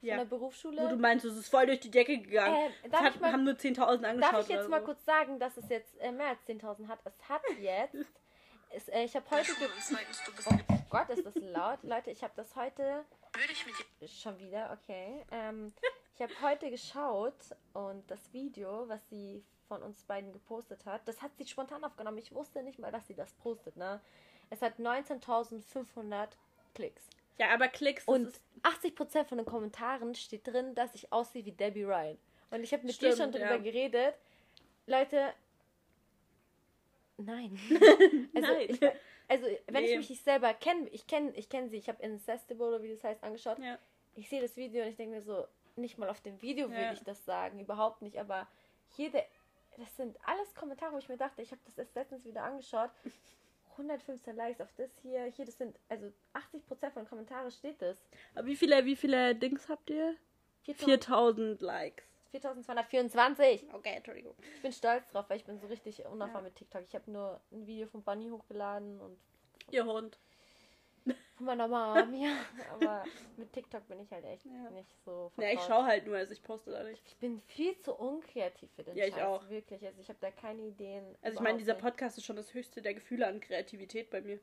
Von Ja. der Berufsschule? Wo du meinst, es ist voll durch die Decke gegangen. Äh, es darf hat, ich mal- haben nur 10.000 angeschaut. Darf ich jetzt mal so. kurz sagen, dass es jetzt äh, mehr als 10.000 hat? Es hat *laughs* jetzt. es, äh, ich habe heute. Ge oh Gott, ist das laut. Leute, ich habe das heute. Schon wieder, okay. Ähm, ich habe heute geschaut und das Video, was sie von uns beiden gepostet hat, das hat sie spontan aufgenommen. Ich wusste nicht mal, dass sie das postet, ne? Es hat 19.500 Klicks. Ja, aber Klicks, Und ist, 80% von den Kommentaren steht drin, dass ich aussehe wie Debbie Ryan. Und ich habe mit dir schon Stimmt, drüber ja. geredet. Leute, nein. *laughs* also, Nein. Ich, also wenn Nee. ich mich nicht selber kenne, ich kenne ich kenn sie, ich habe Incestible oder wie das heißt angeschaut. ja. Ich sehe das Video und ich denke mir so, nicht mal auf dem Video will Ja. ich das sagen, überhaupt nicht. Aber jede, das sind alles Kommentare, wo ich mir dachte, ich habe das erst letztens wieder angeschaut. 115 Likes auf das hier. Hier, das sind, also 80% von Kommentaren steht das. Aber wie viele, wie viele Dings habt ihr? 4000 Likes. 4224. Okay, Entschuldigung. Ich bin stolz drauf, weil ich bin so richtig unerfahren mit TikTok. Ich habe nur ein Video von Bunny hochgeladen und Ihr Hund. Von meiner Mom, ja. Aber mit TikTok bin ich halt echt Ja. nicht so Ja, ich vertraut. schaue halt nur, also ich poste da nicht. Ich bin viel zu unkreativ für den Ja, ich Scheiß, auch. wirklich. Also ich habe da keine Ideen. Also ich meine, dieser Podcast ist schon das höchste der Gefühle an Kreativität bei mir.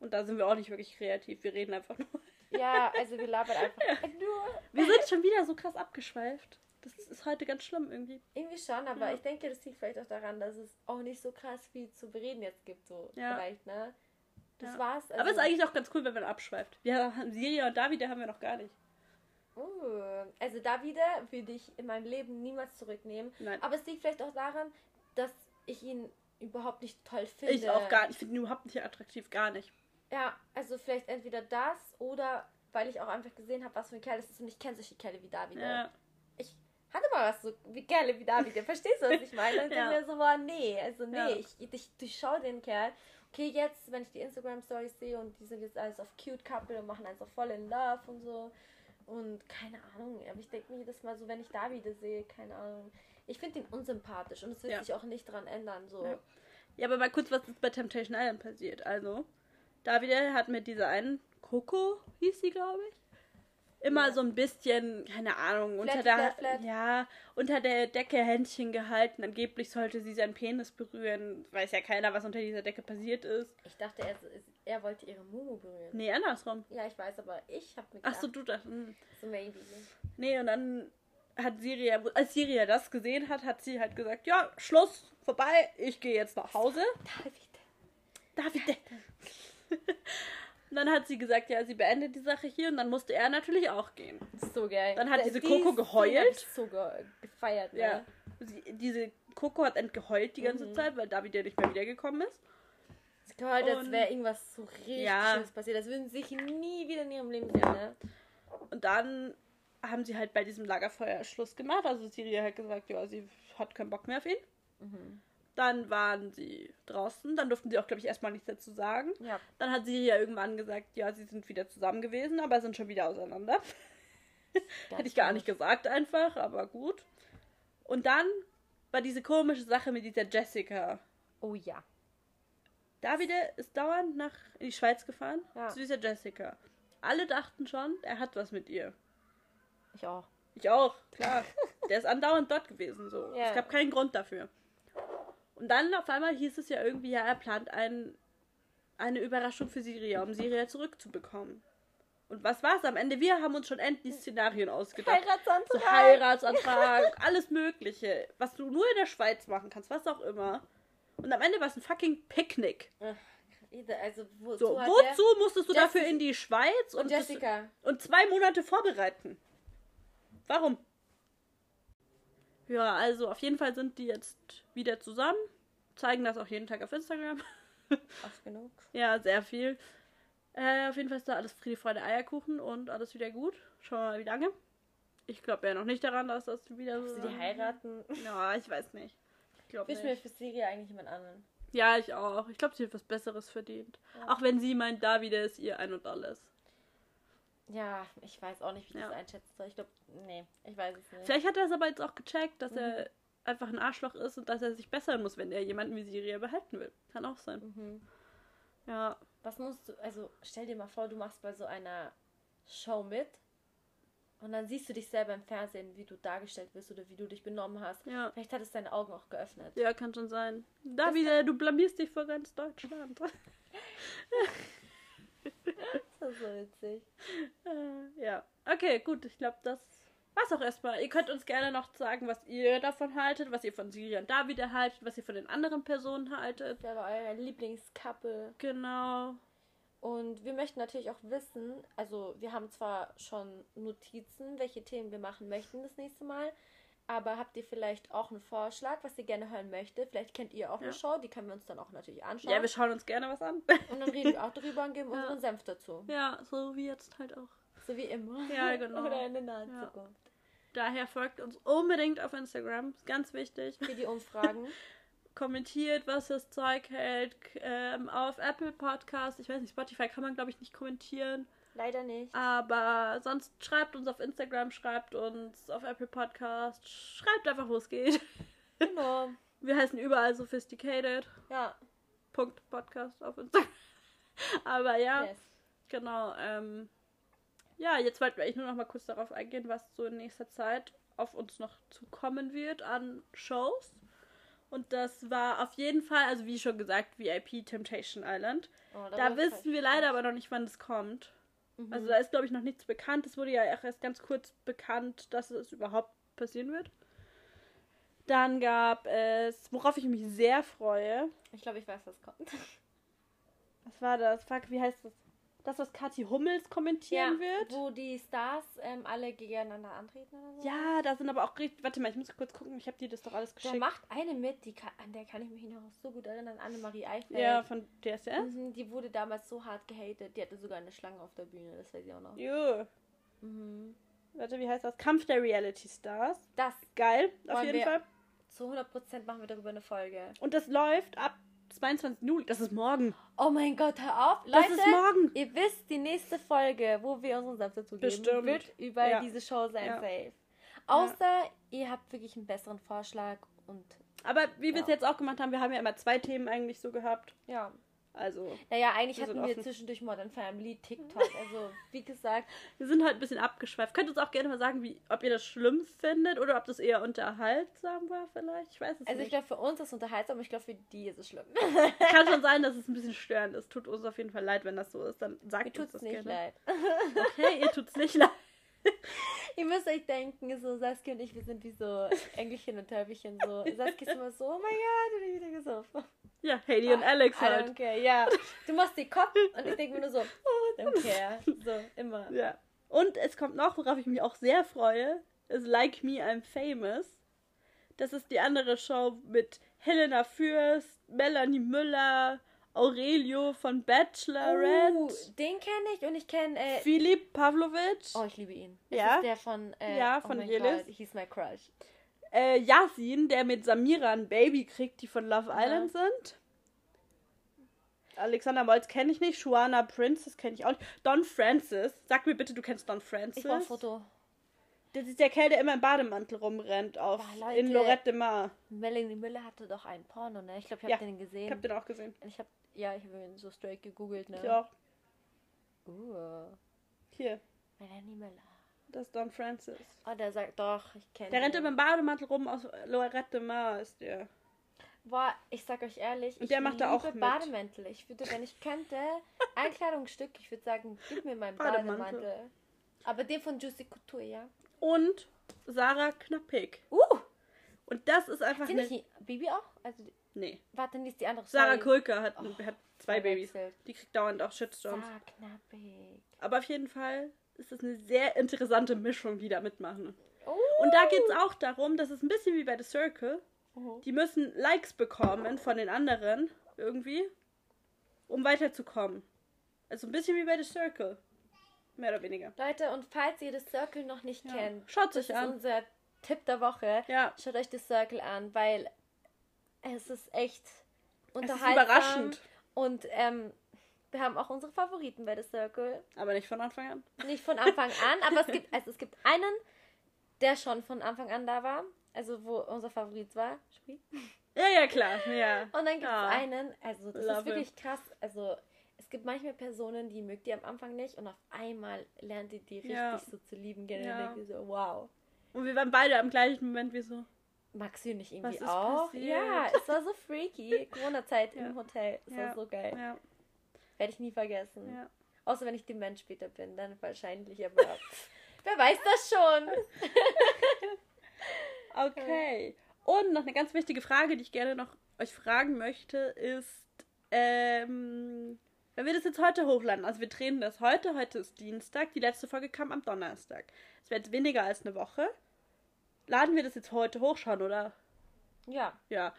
Und da sind wir auch nicht wirklich kreativ. Wir reden einfach nur. *laughs* Ja, also wir labern einfach *laughs* nur. Wir sind schon wieder so krass abgeschweift. Das ist heute ganz schlimm irgendwie. Irgendwie schon, aber Ja. ich denke, das liegt vielleicht auch daran, dass es auch nicht so krass viel zu bereden jetzt gibt, so Ja. vielleicht, ne? Das Ja. war's. Also, Aber es ist eigentlich auch ganz cool, wenn man abschweift. Wir haben Silja und David, haben wir noch gar nicht. Uh, also da wieder würde ich in meinem Leben niemals zurücknehmen. Nein. Aber es liegt vielleicht auch daran, dass ich ihn überhaupt nicht toll finde. Ich auch gar nicht. Ich finde ihn überhaupt nicht attraktiv, gar nicht. Ja, also vielleicht entweder das oder weil ich auch einfach gesehen habe, was für ein Kerl das ist und ich kenne solche Kerle wie David. Ja. Ich hatte mal was so wie Kerle wie David. Verstehst du, was ich meine? Und *laughs* Ja. ja. mir so, war nee, also nee, Ja. ich, ich durchschaue den Kerl. Okay, jetzt, wenn ich die Instagram-Stories sehe und die sind jetzt alles auf Cute Couple und machen auf voll in Love und so. Und keine Ahnung, aber ich denke mir jedes Mal so, wenn ich Davide sehe, keine Ahnung. Ich finde ihn unsympathisch und es wird Ja. sich auch nicht dran ändern. So. Ja. Ja, aber mal kurz, was ist bei Temptation Island passiert? Also, Davide hat mit dieser einen Coco, hieß sie, glaube ich, immer so ein bisschen, keine Ahnung, unter Flat, der, flat, flat. ja, unter der Decke Händchen gehalten. Angeblich sollte sie seinen Penis berühren. Weiß ja keiner, was unter dieser Decke passiert ist. Ich dachte, er, er wollte ihre Mumu berühren. Nee, andersrum. Ja, ich weiß, aber ich habe mir Ach gedacht, so, du dachtest. hm. so maybe. Nee, und dann hat Siria, als Siria das gesehen hat, hat sie halt gesagt, ja, Schluss, vorbei, ich gehe jetzt nach Hause. David. David. *laughs* und dann hat sie gesagt, ja, sie beendet die Sache hier und dann musste er natürlich auch gehen. So geil. Dann hat Der- diese die Coco geheult. so ge gefeiert, ne? Ja. Sie, diese Coco hat entgeheult die ganze Mhm. Zeit, weil David ja nicht mehr wiedergekommen ist. Es gehört, als wäre irgendwas so richtig Ja. Schlimmes passiert. Das würden sie sich nie wieder in ihrem Leben sehen, ne? Und dann haben sie halt bei diesem Lagerfeuer Schluss gemacht. Also Siria hat gesagt, ja, sie hat keinen Bock mehr auf ihn. Mhm. Dann waren sie draußen. Dann durften sie auch, glaube ich, erstmal nichts dazu sagen. Ja. Dann hat Siria irgendwann gesagt, ja, sie sind wieder zusammen gewesen, aber sind schon wieder auseinander. *laughs* Hätte ich gar nicht gesagt einfach, aber gut. Und dann war diese komische Sache mit dieser Jessica. Oh ja. Davide ist dauernd nach in die Schweiz gefahren Ja. zu dieser Jessica. Alle dachten schon, er hat was mit ihr. Ich auch. Ich auch, klar. Der ist andauernd dort gewesen, so. Ja. Es gab keinen Grund dafür. Und dann auf einmal hieß es ja irgendwie, ja, er plant ein, eine Überraschung für Syria, um Syria zurückzubekommen. Und was war's am Ende? Wir haben uns schon endlich Szenarien ausgedacht. Heiratsantrag. So Heiratsantrag, alles Mögliche. Was du nur in der Schweiz machen kannst, was auch immer. Und am Ende war es ein fucking Picknick. Also, wo, So, wozu musstest du Jessica- dafür in die Schweiz und, und das- und zwei Monate vorbereiten? Warum? Ja, also auf jeden Fall sind die jetzt wieder zusammen. Zeigen das auch jeden Tag auf Instagram. *laughs* Oft genug. ja, sehr viel. Äh, auf jeden Fall ist da alles Friede, Freude, Eierkuchen und alles wieder gut. Schauen wir mal, wie lange. Ich glaube ja noch nicht daran, dass das wieder so. Sie die heiraten. Ja, ich weiß nicht. Ich glaube Ich wünsche mir nicht. für Syria eigentlich jemand anderen. Ja, ich auch. Ich glaube, sie hat was Besseres verdient. Ja. Auch wenn sie meint, Davide ist ihr ein und alles. Ja, ich weiß auch nicht, wie ich Ja. das einschätzen soll. Ich glaube, nee, ich weiß es nicht. Vielleicht hat er es aber jetzt auch gecheckt, dass Mhm. er einfach ein Arschloch ist und dass er sich bessern muss, wenn er jemanden wie Syria behalten will. Kann auch sein. Mhm. Ja. Was musst du, also stell dir mal vor, du machst bei so einer Show mit und dann siehst du dich selber im Fernsehen, wie du dargestellt wirst oder wie du dich benommen hast. Ja. Vielleicht hat es deine Augen auch geöffnet. Ja, kann schon sein. Davide, du blamierst dich vor ganz Deutschland. *laughs* *laughs* Das ist so witzig. Äh, ja. Okay, gut. Ich glaube, das war's auch erstmal. Ihr könnt uns gerne noch sagen, was ihr davon haltet, was ihr von Syria und Davide haltet, was ihr von den anderen Personen haltet. Wer war euer Lieblingscouple? Genau. Und wir möchten natürlich auch wissen, also wir haben zwar schon Notizen, welche Themen wir machen möchten das nächste Mal, aber habt ihr vielleicht auch einen Vorschlag, was ihr gerne hören möchtet? Vielleicht kennt ihr auch Ja. eine Show, die können wir uns dann auch natürlich anschauen. Ja, wir schauen uns gerne was an. *laughs* und dann reden wir auch darüber und geben Ja. unseren Senf dazu. ja, so wie jetzt halt auch. So wie immer. Ja, genau. *laughs* Oder in der nahen Ja. Zukunft. Daher folgt uns unbedingt auf Instagram. Ist ganz wichtig. Für die Umfragen. *laughs* Kommentiert, was das Zeug hält. Ähm, auf Apple Podcast. Ich weiß nicht, Spotify kann man, glaube ich, nicht kommentieren. Leider nicht. Aber sonst schreibt uns auf Instagram, schreibt uns auf Apple Podcast. Schreibt einfach, wo es geht. Genau. *laughs* Wir heißen überall sophisticated. Ja. Punkt Podcast auf Instagram. *laughs* Aber ja, Yes. genau. Ähm, ja, jetzt wollten wir eigentlich nur noch mal kurz darauf eingehen, was so in nächster Zeit auf uns noch zukommen wird an Shows. Und das war auf jeden Fall, also wie schon gesagt, VIP Temptation Island. Oh, Da wissen wir leider aber noch nicht, wann es kommt. Mhm. Also da ist, glaube ich, noch nichts bekannt. Es wurde ja auch erst ganz kurz bekannt, dass es überhaupt passieren wird. Dann gab es, worauf ich mich sehr freue. ich glaube, ich weiß, was kommt. Was war das? Fuck, wie heißt das? Das, was Kathi Hummels kommentieren wird? Wo die Stars ähm, alle gegeneinander antreten oder so. Ja, da sind aber auch richtig. Warte mal, ich muss kurz gucken. Ich habe dir das doch alles Da geschickt. macht eine mit, die kann, an der kann ich mich noch so gut erinnern, Annemarie Eifeld. Ja, von DSDS. Mhm, die wurde damals so hart gehatet, die hatte sogar eine Schlange auf der Bühne, das weiß ich auch noch. Jo. Mhm. warte, wie heißt das? Kampf der Reality Stars. Das Geil, auf jeden Fall. zu 100% machen wir darüber eine Folge. Und das läuft ab 22. Juli. Das ist morgen. Oh mein Gott, hör auf. Das Leute, ist morgen. ihr wisst, die nächste Folge, wo wir unseren Senf dazu geben, Bestimmt. wird über Ja. diese Show sein, Ja. safe. Außer ihr habt wirklich einen besseren Vorschlag und Aber wie wir es Ja. jetzt auch gemacht haben, wir haben ja immer zwei Themen eigentlich so gehabt. ja. Also, Naja, eigentlich Wir hatten wir offen. zwischendurch Modern Family, TikTok. Also, wie gesagt, *laughs* wir sind halt ein bisschen abgeschweift. Könnt ihr uns auch gerne mal sagen, wie, ob ihr das schlimm findet oder ob das eher unterhaltsam war vielleicht? Ich weiß es also ich nicht. glaube, für uns ist es unterhaltsam, aber ich glaube, für die ist es schlimm. *laughs* Kann schon *laughs* sein, dass es ein bisschen störend ist. Tut uns auf jeden Fall leid, wenn das so ist. Dann sagt Mir uns tut es das nicht gerne. leid. Okay, ihr tut's nicht leid. Ihr müsst euch denken, so Saskia und ich, wir sind wie so Engelchen und Teufelchen. So. *laughs* Saskia ist immer so, oh mein Gott, bin ich wieder gesoffen. Ja, Haley und Alex I halt. don't care, ja. Du machst die Kopf und ich denke mir nur so, oh, don't *laughs* care. So, immer. Ja. Und es kommt noch, worauf ich mich auch sehr freue, ist Like Me, I'm Famous. Das ist die andere Show mit Helena Fürst, Melanie Müller, Aurelio von Bachelorette, Uh, den kenne ich und ich kenne, äh, Philipp Pavlovic, oh, ich liebe ihn. Das Ja? ist der von, äh, Ja, oh von mein Jelis. Gott, he's my crush. äh, Yasin, der mit Samira ein Baby kriegt, die von Love Island sind. Alexander Molz kenne ich nicht, Shuana Princess kenne ich auch nicht. Don Francis, sag mir bitte, du kennst Don Francis. Ich brauche ein Foto. Das ist der Kerl, der immer im Bademantel rumrennt auf Boah, Leute. in Lorette de Mar. Melanie Müller hatte doch einen Porno, ne? Ich glaube, ich habe Ja, den gesehen. Ich hab den auch gesehen. Ich habe, ja, ich habe ihn so straight gegoogelt, ne? Ich auch. Uh, Hier, Melanie Müller. das ist Don Francis. Oh, der sagt doch, ich kenne Der rennt immer im Bademantel rum aus Lorette de Mar ist der. Boah, ich sag euch ehrlich, Und ich der macht da auch mit. Bademäntel. Ich würde, wenn ich könnte, *laughs* ein Kleidungsstück, ich würde sagen, gib mir meinen Bademantel. Bademantel. Aber den von Juicy Couture, ja? Und Sarah Knappig. Uh! Und das ist einfach Sie eine. Bibi auch? Also, Nee. warte, die ist die andere Sarah. Kulke hat, hat zwei Babys. Die kriegt dauernd auch Shitstorms. Sarah Knappig. Aber auf jeden Fall ist das eine sehr interessante Mischung, die da mitmachen. Oh. Und da geht es auch darum, dass es ein bisschen wie bei The Circle. Mhm. Die müssen Likes bekommen von den anderen irgendwie, um weiterzukommen. Also ein bisschen wie bei The Circle. Mehr oder weniger. Leute, und falls ihr das Circle noch nicht Ja. kennt, Schaut das sich ist an. unser Tipp der Woche. Ja. Schaut euch das Circle an, weil es ist echt Es ist unterhaltsam. überraschend. Und ähm, wir haben auch unsere Favoriten bei The Circle. Aber nicht von Anfang an. Nicht von Anfang an, aber es gibt, also es gibt einen, der schon von Anfang an da war. Also wo unser Favorit war. Spiel. Ja, ja, klar. Ja. Und dann gibt es Ja. einen, also das Love ist wirklich krass. Also es gibt manchmal Personen, die mögt ihr am Anfang nicht und auf einmal lernt ihr die richtig Ja. so zu lieben. Gerne Ja. so, wow. Und wir waren beide am gleichen Moment wie so. Magst du nicht irgendwie auch? passiert? Ja, es war so freaky. *laughs* Corona-Zeit Ja. im Hotel. Es Ja. war so geil. Ja, Werde ich nie vergessen. Außer wenn ich dement später bin, dann wahrscheinlich, aber *laughs* wer weiß das schon? *laughs* Okay. Und noch eine ganz wichtige Frage, die ich gerne noch euch fragen möchte, ist, ähm, wenn wir das jetzt heute hochladen, also wir drehen das heute, heute ist Dienstag, die letzte Folge kam am Donnerstag. Es wird jetzt weniger als eine Woche. Laden wir das jetzt heute hoch schon, oder? Ja. Ja.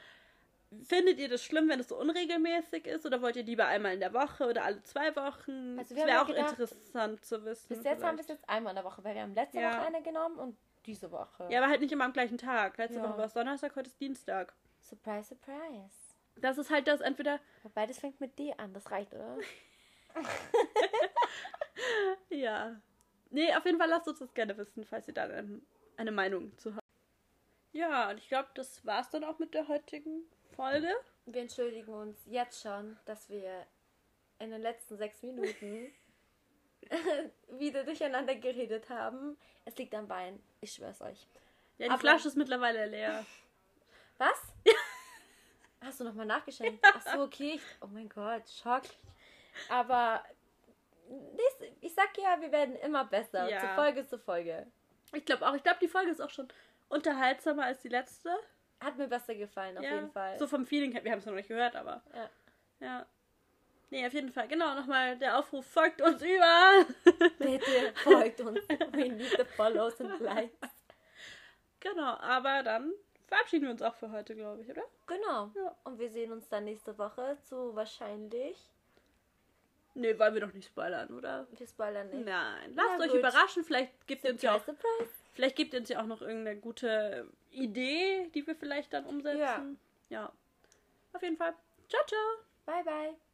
Findet ihr das schlimm, wenn es so unregelmäßig ist, oder wollt ihr lieber einmal in der Woche oder alle zwei Wochen? Also das wäre auch gedacht, interessant zu wissen. Bis jetzt haben wir es vielleicht. jetzt einmal in der Woche, weil wir haben letzte Ja. Woche eine genommen und diese Woche. Ja, aber halt nicht immer am gleichen Tag. Letzte Ja. Woche war es Donnerstag, heute ist Dienstag. Surprise, surprise. Das ist halt das entweder Wobei, das fängt mit D an, das reicht, oder? *laughs* Ja. Nee, auf jeden Fall lasst uns das gerne wissen, falls ihr da eine, eine Meinung zu habt. Ja, und ich glaube, das war's dann auch mit der heutigen Folge. Wir entschuldigen uns jetzt schon, dass wir in den letzten sechs Minuten *laughs* wieder durcheinander geredet haben. Es liegt am Wein, ich schwör's euch. Ja, die Aber- Flasche ist mittlerweile leer. Was? *laughs* Hast du nochmal nachgeschenkt? *laughs* Ach so, okay. Oh mein Gott, Schock. Aber ich sag ja, wir werden immer besser. Ja. Zu Folge zu Folge. Ich glaube auch. Ich glaube, die Folge ist auch schon unterhaltsamer als die letzte. Hat mir besser gefallen, auf ja. jeden Fall. So vom Feeling her. Wir haben es noch nicht gehört, aber. Ja. Ja. Nee, auf jeden Fall. Genau, nochmal der Aufruf. Folgt uns überall. *laughs* Bitte folgt uns. We need the follows and likes. genau, aber dann verabschieden wir uns auch für heute, glaube ich, oder? Genau. Ja. Und wir sehen uns dann nächste Woche zu wahrscheinlich Nee, wollen wir doch nicht spoilern, oder? Wir spoilern nicht. Nein, lasst Na euch gut. überraschen. Vielleicht gibt ihr uns ja auch, Surprise, vielleicht gibt ihr uns ja auch noch irgendeine gute Idee, die wir vielleicht dann umsetzen. Ja. Auf jeden Fall. Ciao, ciao. Bye, bye.